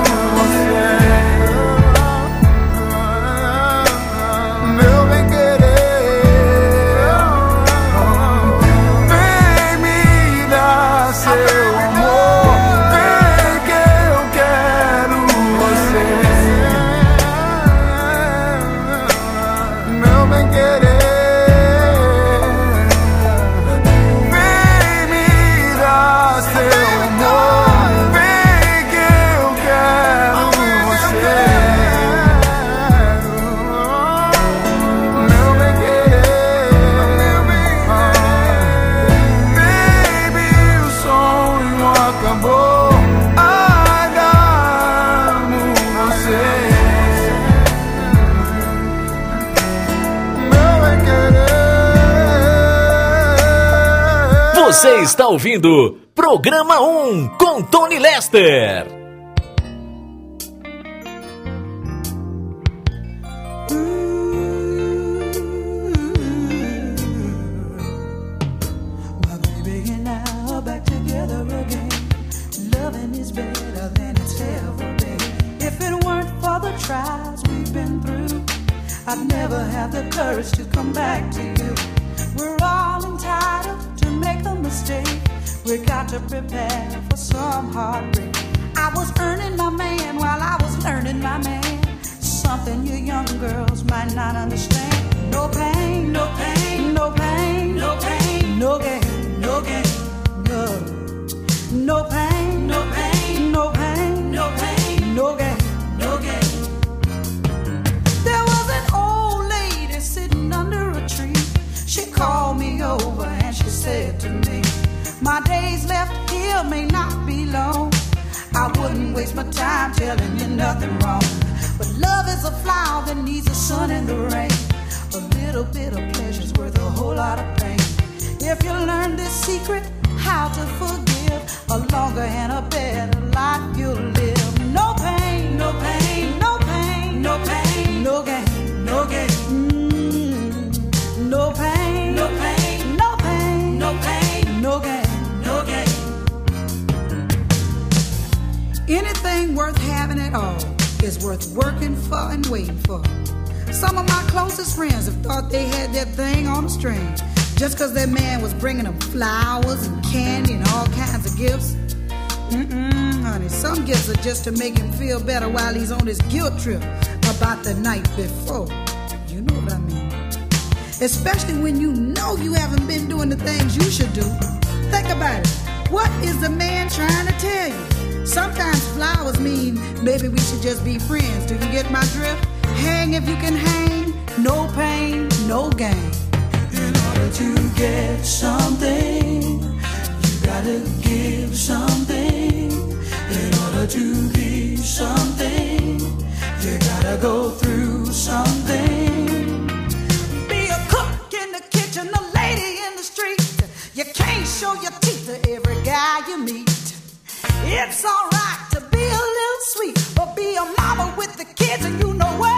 ouvindo Programa 1 com Tony Lester. Trials never have the courage to come back to you. Mistake. We got to prepare for some heartbreak. I was earning my man while I was learning my man. Something you young girls might not understand. No pain, no pain, no pain, no pain, no gain, no gain, no. No pain, no pain, no pain, no pain, no gain, no gain. There was an old lady sitting under a tree. She called me over and she said to me, My days left here may not be long. I wouldn't waste my time telling you nothing wrong. But love is a flower that needs the sun and the rain. A little bit of pleasure's worth a whole lot of pain. If you learn this secret, how to forgive, a longer and a better life you'll live. No pain, no pain, no pain, no pain, no gain, no gain. Mm, no pain, Anything worth having at all is worth working for and waiting for. Some of my closest friends have thought they had that thing on a string just because their man was bringing them flowers and candy and all kinds of gifts. Mm-mm, honey, some gifts are just to make him feel better while he's on his guilt trip about the night before. You know what I mean? Especially when you know you haven't been doing the things you should do. Think about it. What is the man trying to tell you? Sometimes flowers mean maybe we should just be friends. Do you get my drift? Hang if you can hang. No pain, no gain. In order to get something, you gotta give something. In order to be something, you gotta go through something. Be a cook in the kitchen, a lady in the street. You can't show your teeth to every guy you meet. It's alright to be a little sweet, but be a mama with the kids and you know what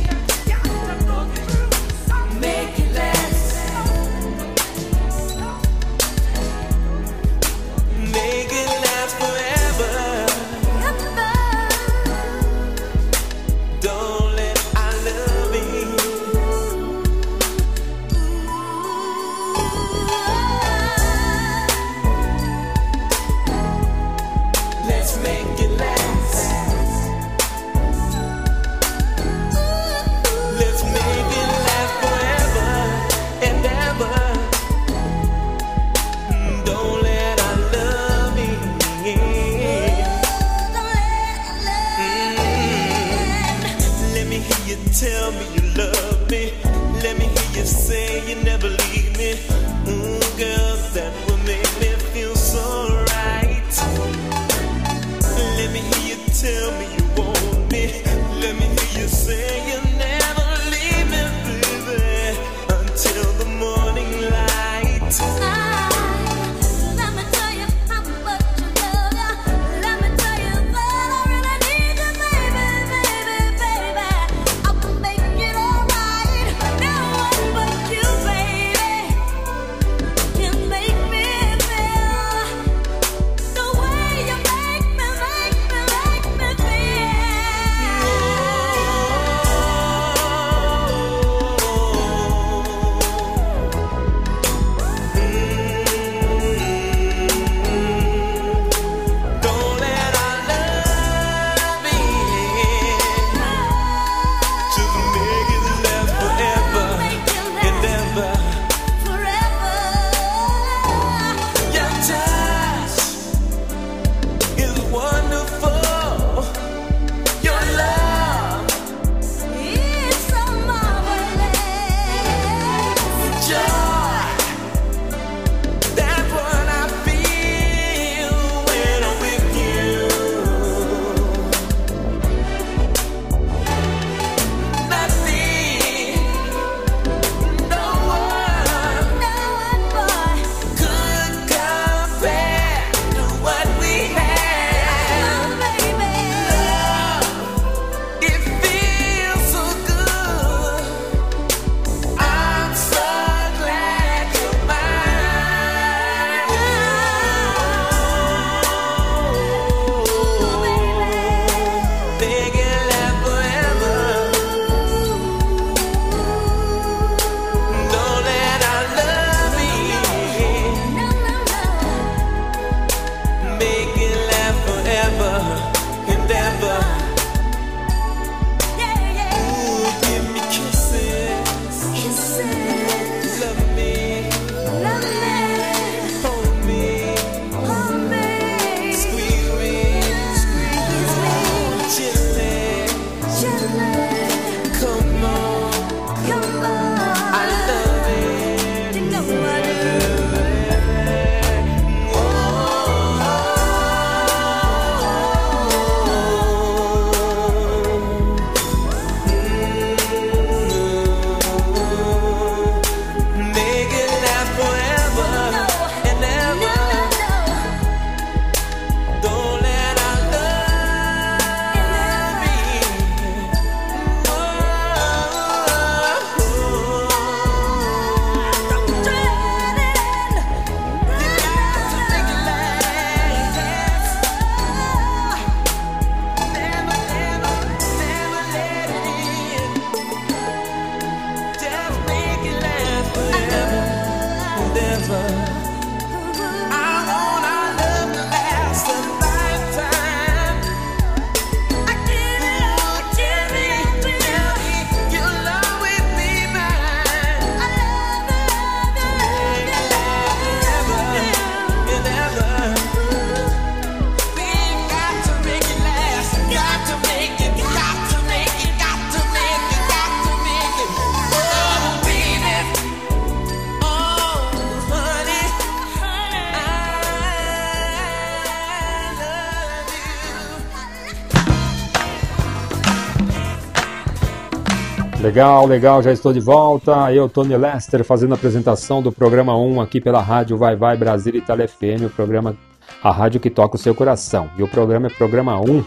Legal, legal, já estou de volta. Eu, Tony Lester, fazendo a apresentação do programa 1 aqui pela rádio Vai Vai Brasil Itália FM, o programa a rádio que toca o seu coração. E o programa é programa 1,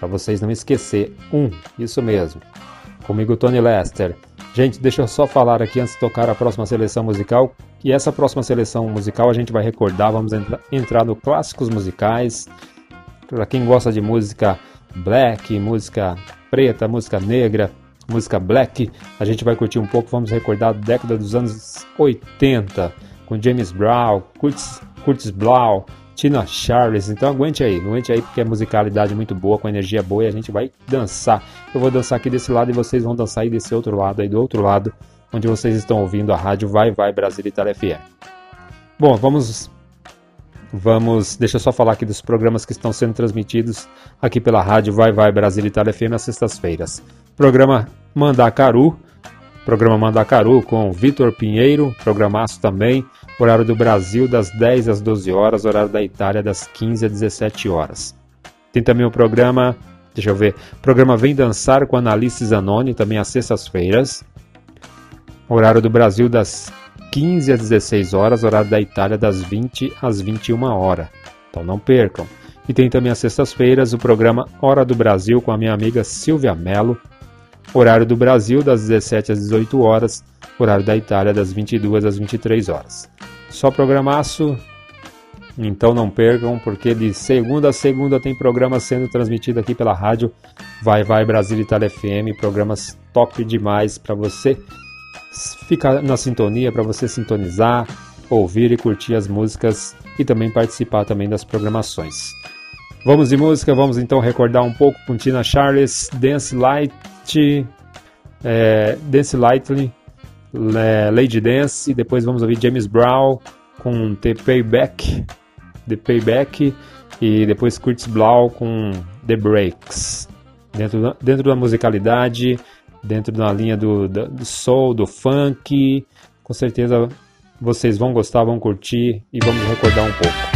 para vocês não esquecer. 1, isso mesmo. Comigo, Tony Lester. Gente, deixa eu só falar aqui antes de tocar a próxima seleção musical. E essa próxima seleção musical a gente vai recordar, vamos entra- entrar no clássicos musicais. Para quem gosta de música black, música preta, música negra, música black, a gente vai curtir um pouco, vamos recordar a década dos anos 80, com James Brown, Curtis, Curtis Blau, Tina Charles. Então aguente aí, aguente aí porque é musicalidade muito boa, com energia boa e a gente vai dançar. Eu vou dançar aqui desse lado e vocês vão dançar aí desse outro lado, aí do outro lado, onde vocês estão ouvindo a rádio Vai Vai Brasil Itália FM. Bom, vamos Vamos, deixa eu só falar aqui dos programas que estão sendo transmitidos aqui pela rádio Vai Vai Brasil Itália FM às sextas-feiras. Programa Mandacaru, programa Mandacaru com Vitor Pinheiro, programaço também, horário do Brasil das 10 às 12 horas, horário da Itália das 15 às 17 horas. Tem também o programa, deixa eu ver, programa Vem Dançar com Analice Zanoni, também às sextas-feiras. Horário do Brasil das 15 às 16 horas, horário da Itália das 20 às 21 horas. Então não percam. E tem também às sextas-feiras o programa Hora do Brasil com a minha amiga Silvia Mello. Horário do Brasil das 17 às 18 horas, horário da Itália das 22 às 23 horas. Só programaço, então não percam, porque de segunda a segunda tem programa sendo transmitido aqui pela rádio Vai Vai Brasil Itália FM, programas top demais para você ficar na sintonia, para você sintonizar, ouvir e curtir as músicas e também participar também das programações. Vamos de música, vamos então recordar um pouco com Tina Charles, Dance Light, é, Dance Lightly, é, Lady Dance, e depois vamos ouvir James Brown com The Payback, The Payback, e depois Curtis Blau com The Breaks. Dentro da, dentro da musicalidade, dentro da linha do, do soul, do funk, com certeza vocês vão gostar, vão curtir e vamos recordar um pouco.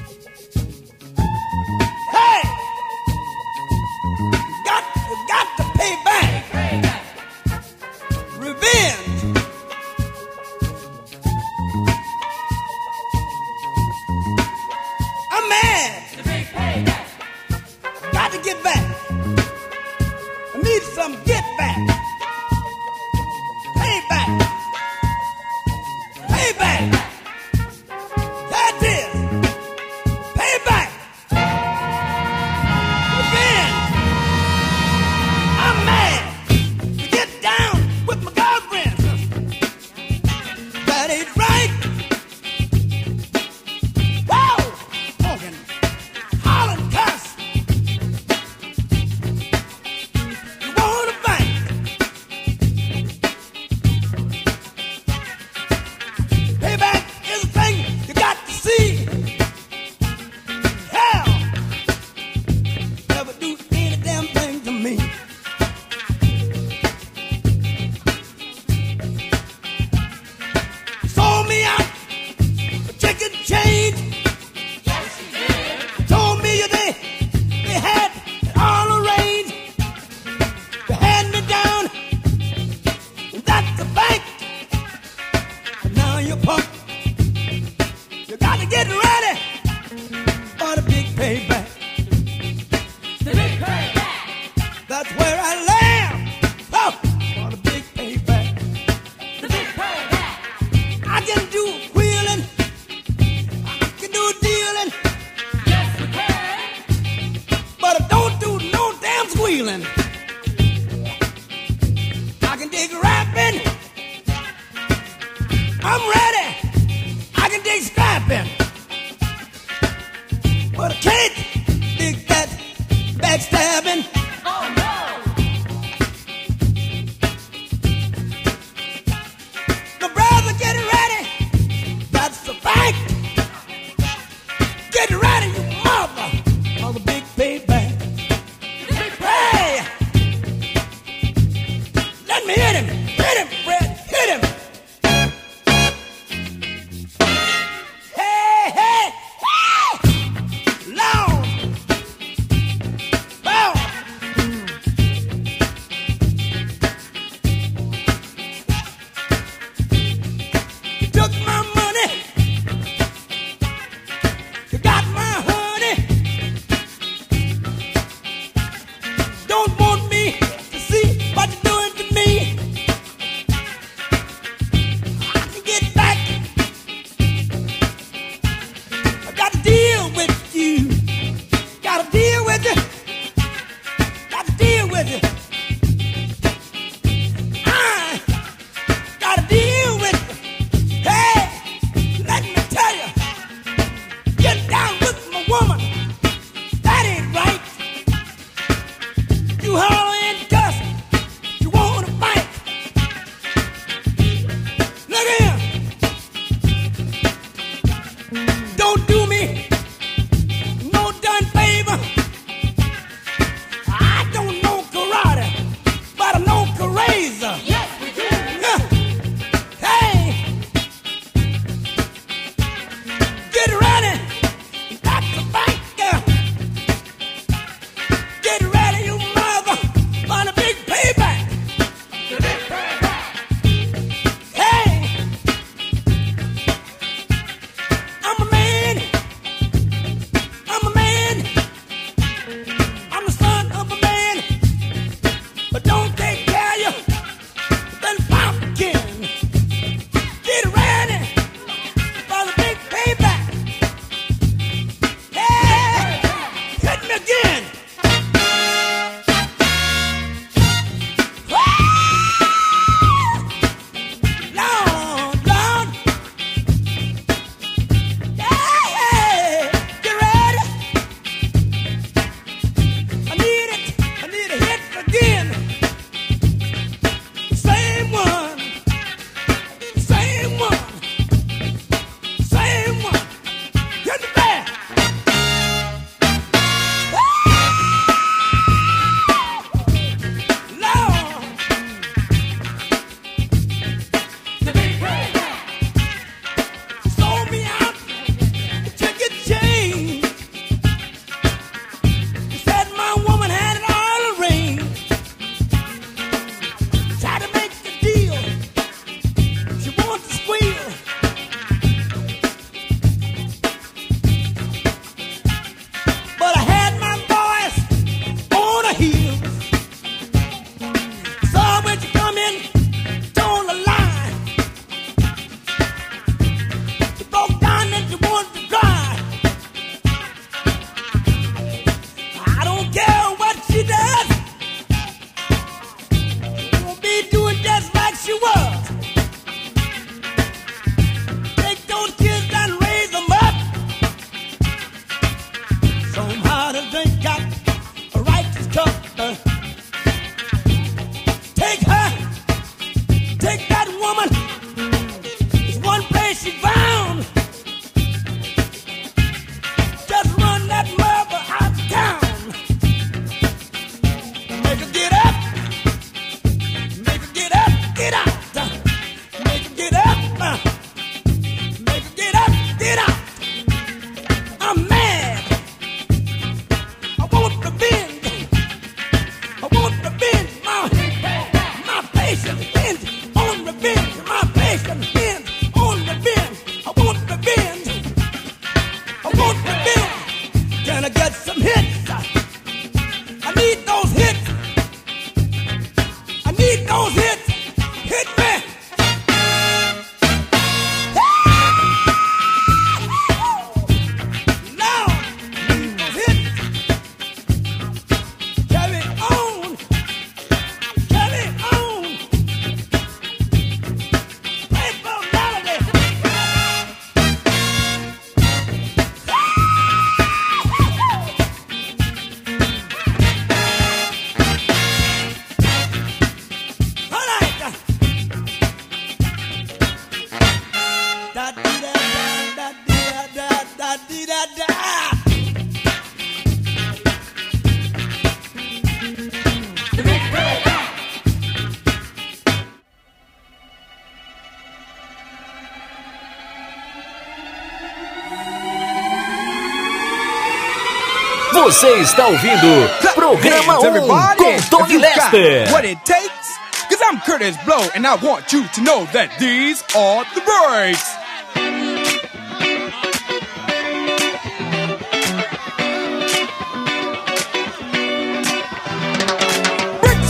está ouvindo Programa um 1 com Tony Lester. What it takes, cause I'm Curtis Blow and I want you to know that these are the breaks.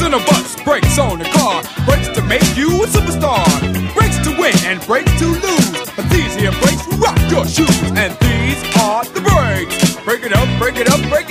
on a bus, breaks on a car, breaks to make you a superstar, Breaks to win and breaks to lose. But these here breaks rock your shoes, and these are the breaks. Break it up, break it up, break it up.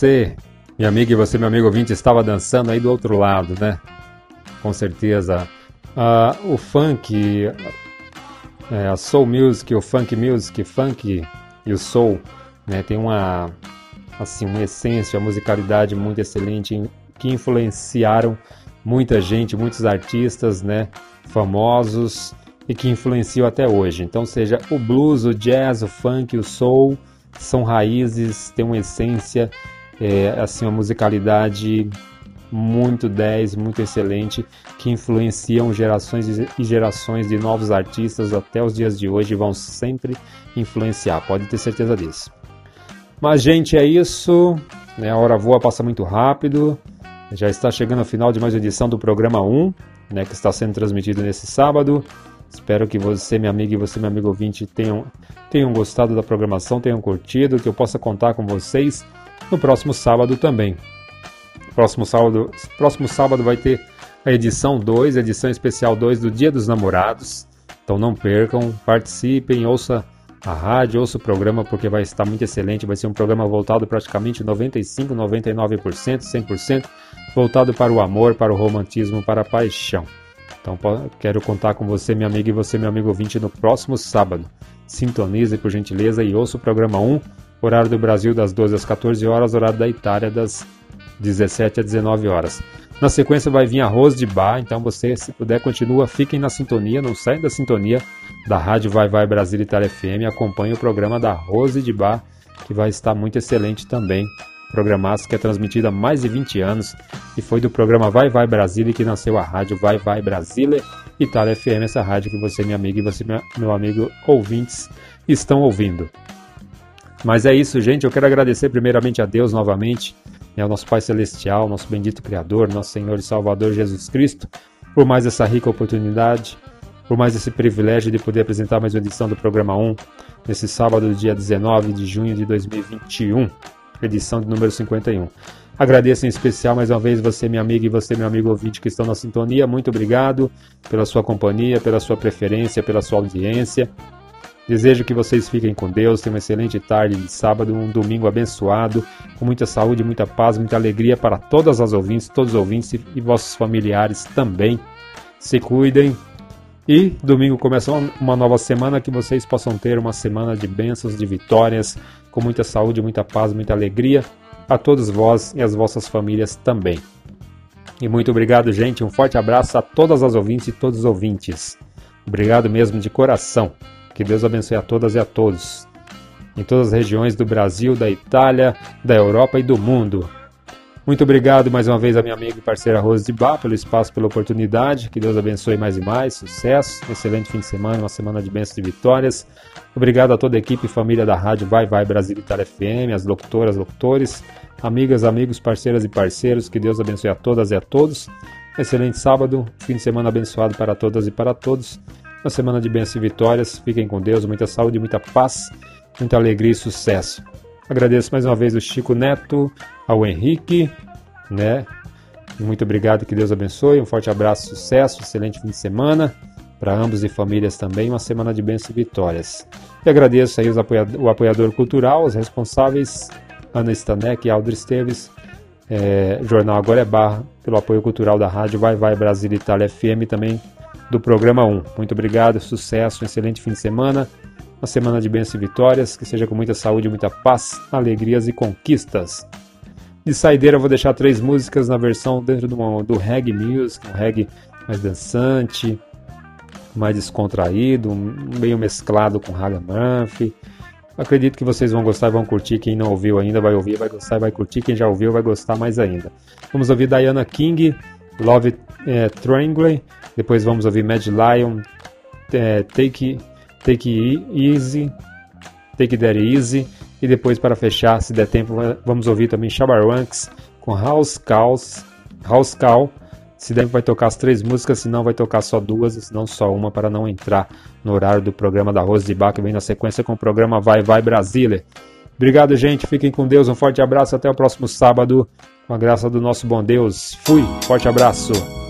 Você, minha amiga e você, meu amigo ouvinte, estava dançando aí do outro lado, né? Com certeza. Ah, o funk, é, a soul music, o funk music, funk e o soul, né? Tem uma, assim, uma essência, uma musicalidade muito excelente que influenciaram muita gente, muitos artistas, né? Famosos e que influenciam até hoje. Então, seja o blues, o jazz, o funk, o soul, são raízes, têm uma essência, é, assim, uma musicalidade muito 10, muito excelente, que influenciam gerações e gerações de novos artistas até os dias de hoje vão sempre influenciar, pode ter certeza disso. Mas, gente, é isso. Né? A hora voa, passa muito rápido. Já está chegando ao final de mais uma edição do programa 1, né, que está sendo transmitido nesse sábado. Espero que você, minha amiga, e você, meu amigo ouvinte, tenham, tenham gostado da programação, tenham curtido, que eu possa contar com vocês no próximo sábado também. Próximo sábado, próximo sábado vai ter a edição 2, edição especial 2 do Dia dos Namorados. Então não percam, participem, ouça a rádio, ouça o programa porque vai estar muito excelente. Vai ser um programa voltado praticamente 95, 99%, 100% voltado para o amor, para o romantismo, para a paixão. Então quero contar com você, minha amiga, e você, meu amigo ouvinte, no próximo sábado. Sintonize, por gentileza, e ouça o programa 1, horário do Brasil das 12 às 14 horas, horário da Itália das 17 às 19 horas. Na sequência vai vir Arroz de Bar, então você, se puder, continua, fiquem na sintonia, não saiam da sintonia da Rádio Vai Vai Brasil Itália FM, acompanhe o programa da Rose de Bar, que vai estar muito excelente também. Programaço que é transmitido há mais de 20 anos e foi do programa Vai Vai Brasília que nasceu a rádio Vai Vai Brasília Itália FM, essa rádio que você, minha amiga, e você, meu amigo ouvintes, estão ouvindo. Mas é isso, gente. Eu quero agradecer primeiramente a Deus novamente, né, ao nosso Pai Celestial, nosso bendito Criador, nosso Senhor e Salvador Jesus Cristo, por mais essa rica oportunidade, por mais esse privilégio de poder apresentar mais uma edição do programa 1, nesse sábado, dia 19 de junho de 2021, edição de número 51. Agradeço em especial mais uma vez você, minha amiga, e você, meu amigo ouvinte, que estão na sintonia. Muito obrigado pela sua companhia, pela sua preferência, pela sua audiência. Desejo que vocês fiquem com Deus, tenham uma excelente tarde de sábado, um domingo abençoado, com muita saúde, muita paz, muita alegria para todas as ouvintes, todos os ouvintes e, vossos familiares também. Se cuidem. E domingo começa uma nova semana, que vocês possam ter uma semana de bênçãos, de vitórias, com muita saúde, muita paz, muita alegria a todos vós e as vossas famílias também. E muito obrigado, gente. Um forte abraço a todas as ouvintes e todos os ouvintes. Obrigado mesmo de coração. Que Deus abençoe a todas e a todos. Em todas as regiões do Brasil, da Itália, da Europa e do mundo. Muito obrigado mais uma vez a minha amiga e parceira Rose de Bar pelo espaço, pela oportunidade. Que Deus abençoe mais e mais. Sucesso. Um excelente fim de semana, uma semana de bênçãos e vitórias. Obrigado a toda a equipe e família da Rádio Vai Vai Brasil Itália FM, as locutoras, locutores, amigas, amigos, parceiras e parceiros. Que Deus abençoe a todas e a todos. Excelente sábado, fim de semana abençoado para todas e para todos. Uma semana de bênçãos e vitórias. Fiquem com Deus, muita saúde, muita paz, muita alegria e sucesso. Agradeço mais uma vez o Chico Neto, ao Henrique, né? Muito obrigado, que Deus abençoe. Um forte abraço, sucesso, excelente fim de semana para ambos e famílias também. Uma semana de bênçãos e vitórias. E agradeço aí os o apoiador cultural, os responsáveis, Ana Stanek e Aldo Esteves, é, Jornal Agora é Barra, pelo apoio cultural da rádio Vai Vai Brasil Itália FM também do programa 1. Muito obrigado, sucesso, um excelente fim de semana. Uma semana de bênçãos e vitórias, que seja com muita saúde, muita paz, alegrias e conquistas. De saideira eu vou deixar três músicas na versão dentro do, do reggae music, um reggae mais dançante, mais descontraído, meio mesclado com Raga Murphy. Acredito que vocês vão gostar e vão curtir. Quem não ouviu ainda vai ouvir, vai gostar e vai curtir. Quem já ouviu vai gostar mais ainda. Vamos ouvir Diana King, Love é, Triangle. Depois vamos ouvir Mad Lion, é, Take, Take Easy, Take That Easy. E depois, para fechar, se der tempo, va- vamos ouvir também Shabaranks com House Calls, House Call. Se der, vai tocar as três músicas, se não, vai tocar só duas, se não só uma, para não entrar no horário do programa da Rose de Bar, que vem na sequência com o programa Vai Vai Brasília. Obrigado, gente. Fiquem com Deus. Um forte abraço. Até o próximo sábado. Com a graça do nosso bom Deus. Fui. Forte abraço.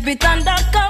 keep it undercover.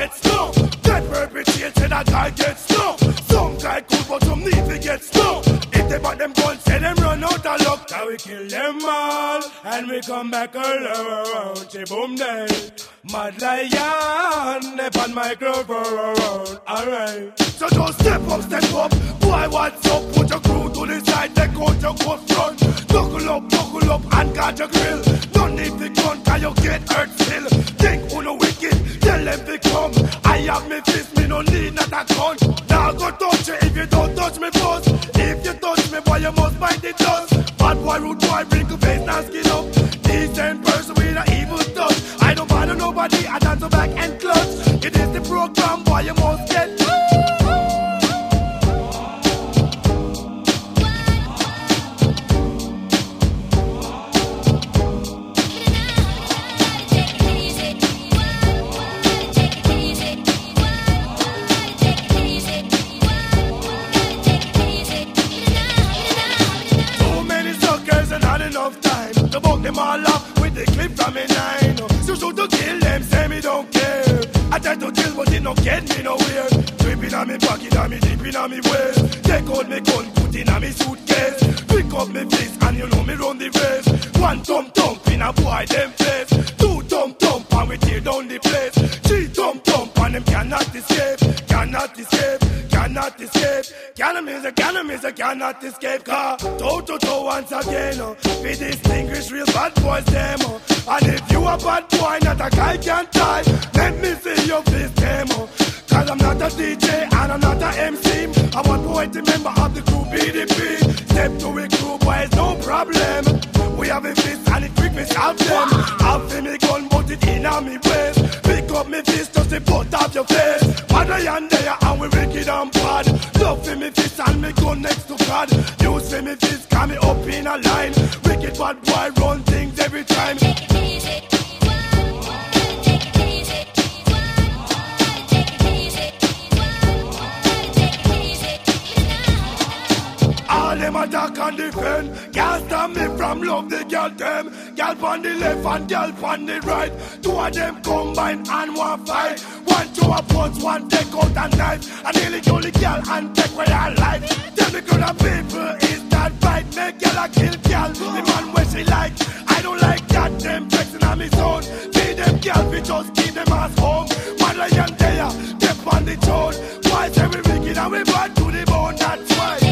get stung. Dead Get perpetrated, a guy get stung. Some guy cool, but some need to get stung. If they bought them guns, say them run out of luck. Now we kill them all, and we come back around. She boom day. Mad lion, they pan microphone. Alright. So don't step up, step up. Boy, what's up? Put your crew to the side, They out your ghost run. Buckle up, buckle up, and guard your grill. Don't need the gun, cause you get hurt still. Think who the wicked, Tell them to come. I have me fist, me no need not a gun. Now go touch you if you don't touch me first. If you touch me, boy, you must bite the dust. Bad boy, rude boy, wrinkle face, now skin up. Decent person with an evil touch. I don't bother nobody, I dance back and clutch. It is the program, boy, you must them all up with the clip from me nine. So shoot to kill them, say me don't care. I try to chill, but it no get me nowhere. Dripping on me pocket, on me dipping on me waist. Take out me gun, put in on me suitcase. Pick up me fist, and you know me run the race. One thump thump in a boy them face. Two thump thump, and we tear down the place. Three thump thump, and them cannot escape, cannot escape, cannot escape. Cannot miss a cannot miss a cannot escape. Car toe to toe once again. Uh, we distinguish real bad boys them. Uh, and if you a bad boy, not a guy can tie. Let me see your face demo. Cause I'm not a DJ and I'm not a MC. I want boy to member of the crew BDP. Step to a crew, boys, no problem. We have a fist and it quick me stop them. I've seen me gun, but it in on me waist. Pick up me fist, just to put off your face. Mother and there, and we wicked and bad. Love for me fist and me gun next to God. You see me fist, come me up in a line. Wicked bad boy, run things every time. Attack and defend. Can't stop me from love the girl them. Girl on the left and girl on the right. Two of them combine and one fight. One to a punch, one take out a knife. And nearly kill the girl and take away her life. Tell me good people, is that right? Make girl a kill girl. The man where she like. I don't like that them flexing on me zone. Feed them girl, we just keep them ass home. One lion there, step on the throne. Say we wicked and we bad to the bone? That's why.